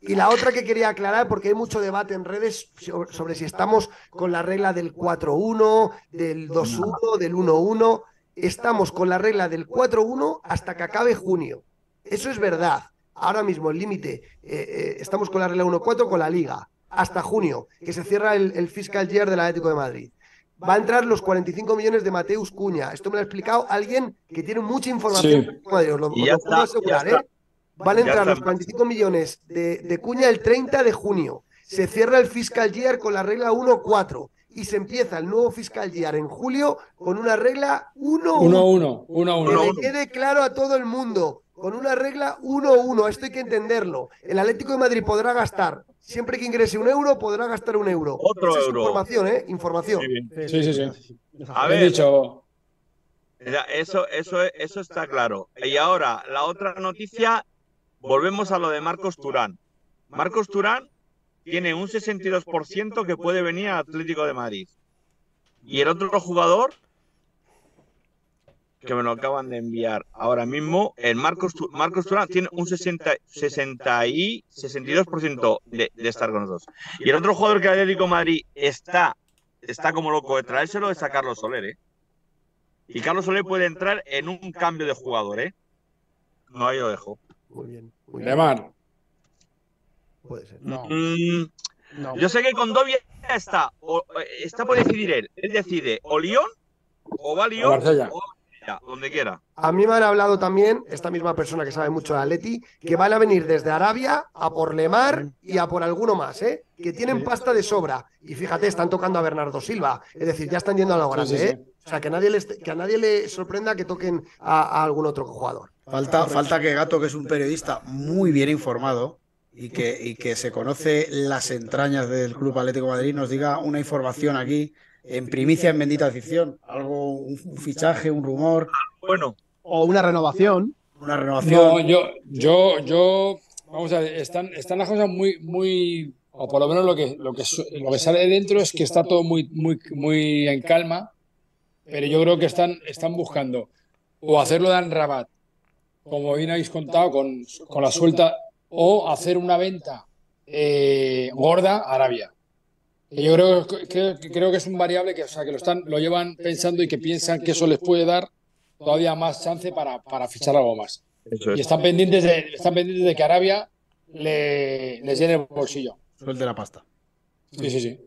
y la otra que quería aclarar, porque hay mucho debate en redes sobre, sobre si estamos con la regla del 4-1, del 2-1, del 1-1. Estamos con la regla del 4-1 hasta que acabe junio. Eso es verdad. Ahora mismo el límite, eh, eh, estamos con la regla 1-4 con la liga. Hasta junio, que se cierra el, el fiscal year del Atlético de Madrid. Va a entrar los 45 millones de Mateus Cuña. Esto me lo ha explicado alguien que tiene mucha información. Sí. de Madrid. Os lo, Y os ya lo puedo está, ya asegurar. ¿eh? Van a entrar los 45 millones de, de Cuña el 30 de junio. Se cierra el fiscal year con la regla 1-4 y se empieza el nuevo fiscal year en julio con una regla 1-1. 1-1, 1-1. Que le quede claro a todo el mundo, con una regla 1-1, esto hay que entenderlo. El Atlético de Madrid podrá gastar, siempre que ingrese un euro, podrá gastar un euro. Otro Esa es euro. información, ¿eh? Información. Sí, sí, sí. A ver, dicho. Eso, eso, eso está claro. Y ahora, la otra noticia, volvemos a lo de Marcos Turán. Marcos Turán tiene un 62% que puede venir al Atlético de Madrid. Y el otro jugador, que me lo acaban de enviar ahora mismo, el Marcos, Marcos Turán tiene un 60, 60 y 62% de, de estar con nosotros. Y el otro jugador que Atlético Madrid está, está como loco de traérselo es a Carlos Soler, ¿eh? Y Carlos Soler puede entrar en un cambio de jugador, ¿eh? No, ahí lo dejo. Muy bien. Muy bien. Lemar. Puede ser. No, Mm, no. yo sé que con Dobia está, o- está por decidir él. Él decide o Lyon, o va a O Lyon, Marsella. o donde quiera. A mí me han hablado también, esta misma persona que sabe mucho de Atleti, que van a venir desde Arabia a por Lemar y a por alguno más, ¿eh? Que tienen pasta de sobra. Y fíjate, están tocando a Bernardo Silva. Es decir, ya están yendo a lo grande, ¿eh? O sea, que, nadie les, que a nadie le sorprenda que toquen a, algún otro jugador. Falta, falta que Gato, que es un periodista muy bien informado, y que, y que se conoce las entrañas del Club Atlético Madrid, nos diga una información aquí en primicia en bendita ficción, algo, un fichaje, un rumor. Bueno. O una renovación. Una renovación. No, yo, yo, yo, vamos a ver, están, están las cosas muy, muy, o por lo menos lo que, lo que, lo que sale de dentro es que está todo muy, muy, muy en calma, pero yo creo que están, están buscando o hacerlo de Rabat, como bien habéis contado, con, con la suelta, o hacer una venta eh, gorda a Arabia. Yo creo que, creo que es un variable que, o sea, que lo, están, lo llevan pensando y que piensan que eso les puede dar todavía más chance para, para fichar algo más. Y están pendientes, de, están pendientes de que Arabia le, les llene el bolsillo. Suelte la pasta. Sí, sí, sí.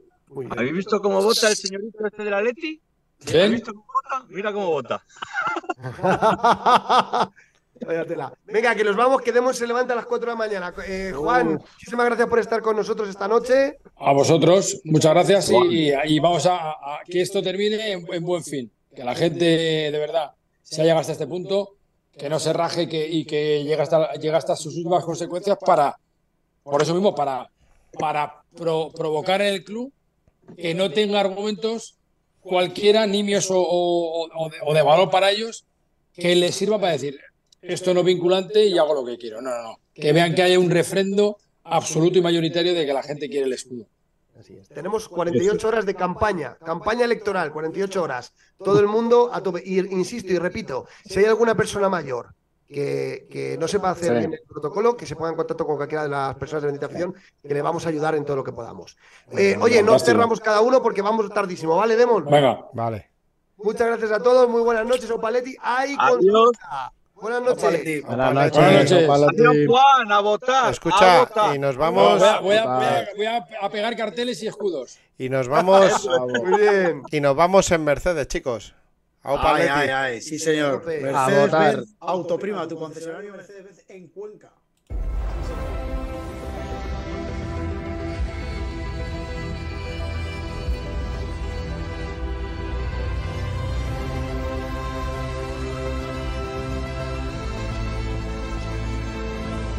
¿Habéis visto cómo vota el señorito este de la Leti? ¿Habéis visto cómo vota? Mira cómo vota. Venga, que nos vamos, que Demos se levanta a las 4 de la mañana. Eh, Juan, muchísimas gracias por estar con nosotros esta noche. A vosotros, muchas gracias y, vamos a, que esto termine en, buen fin. Que la gente, de verdad, se haya llegado hasta este punto, que no se raje que, y que llegue hasta, llegue hasta sus últimas consecuencias para, por eso mismo, para, para provocar en el club que no tenga argumentos cualquiera, nimios o, o de valor para ellos, que les sirva para decir, esto no vinculante y hago lo que quiero. No, no, no. Que vean que haya un refrendo absoluto y mayoritario de que la gente quiere el escudo. Así es. Tenemos 48 horas de campaña, campaña electoral, 48 horas. Todo el mundo a tope. Y insisto y repito, si hay alguna persona mayor que, no sepa hacer bien el protocolo, que se ponga en contacto con cualquiera de las personas de meditación, que le vamos a ayudar en todo lo que podamos. Eh, oye, no cerramos cada uno porque vamos tardísimo, ¿vale, Demon? Venga, vale. Muchas gracias a todos, muy buenas noches, Opaletti. ¡Ay, consulta! Buenas noches. Buenas noches. Adiós, Juan, a votar. Escucha, y nos vamos. Voy a, pegar carteles y escudos. Y nos vamos. Muy bien. Y nos vamos en Mercedes, chicos. Ay, ay, ay, sí, señor. Mercedes Autoprima, tu concesionario Mercedes en Cuenca.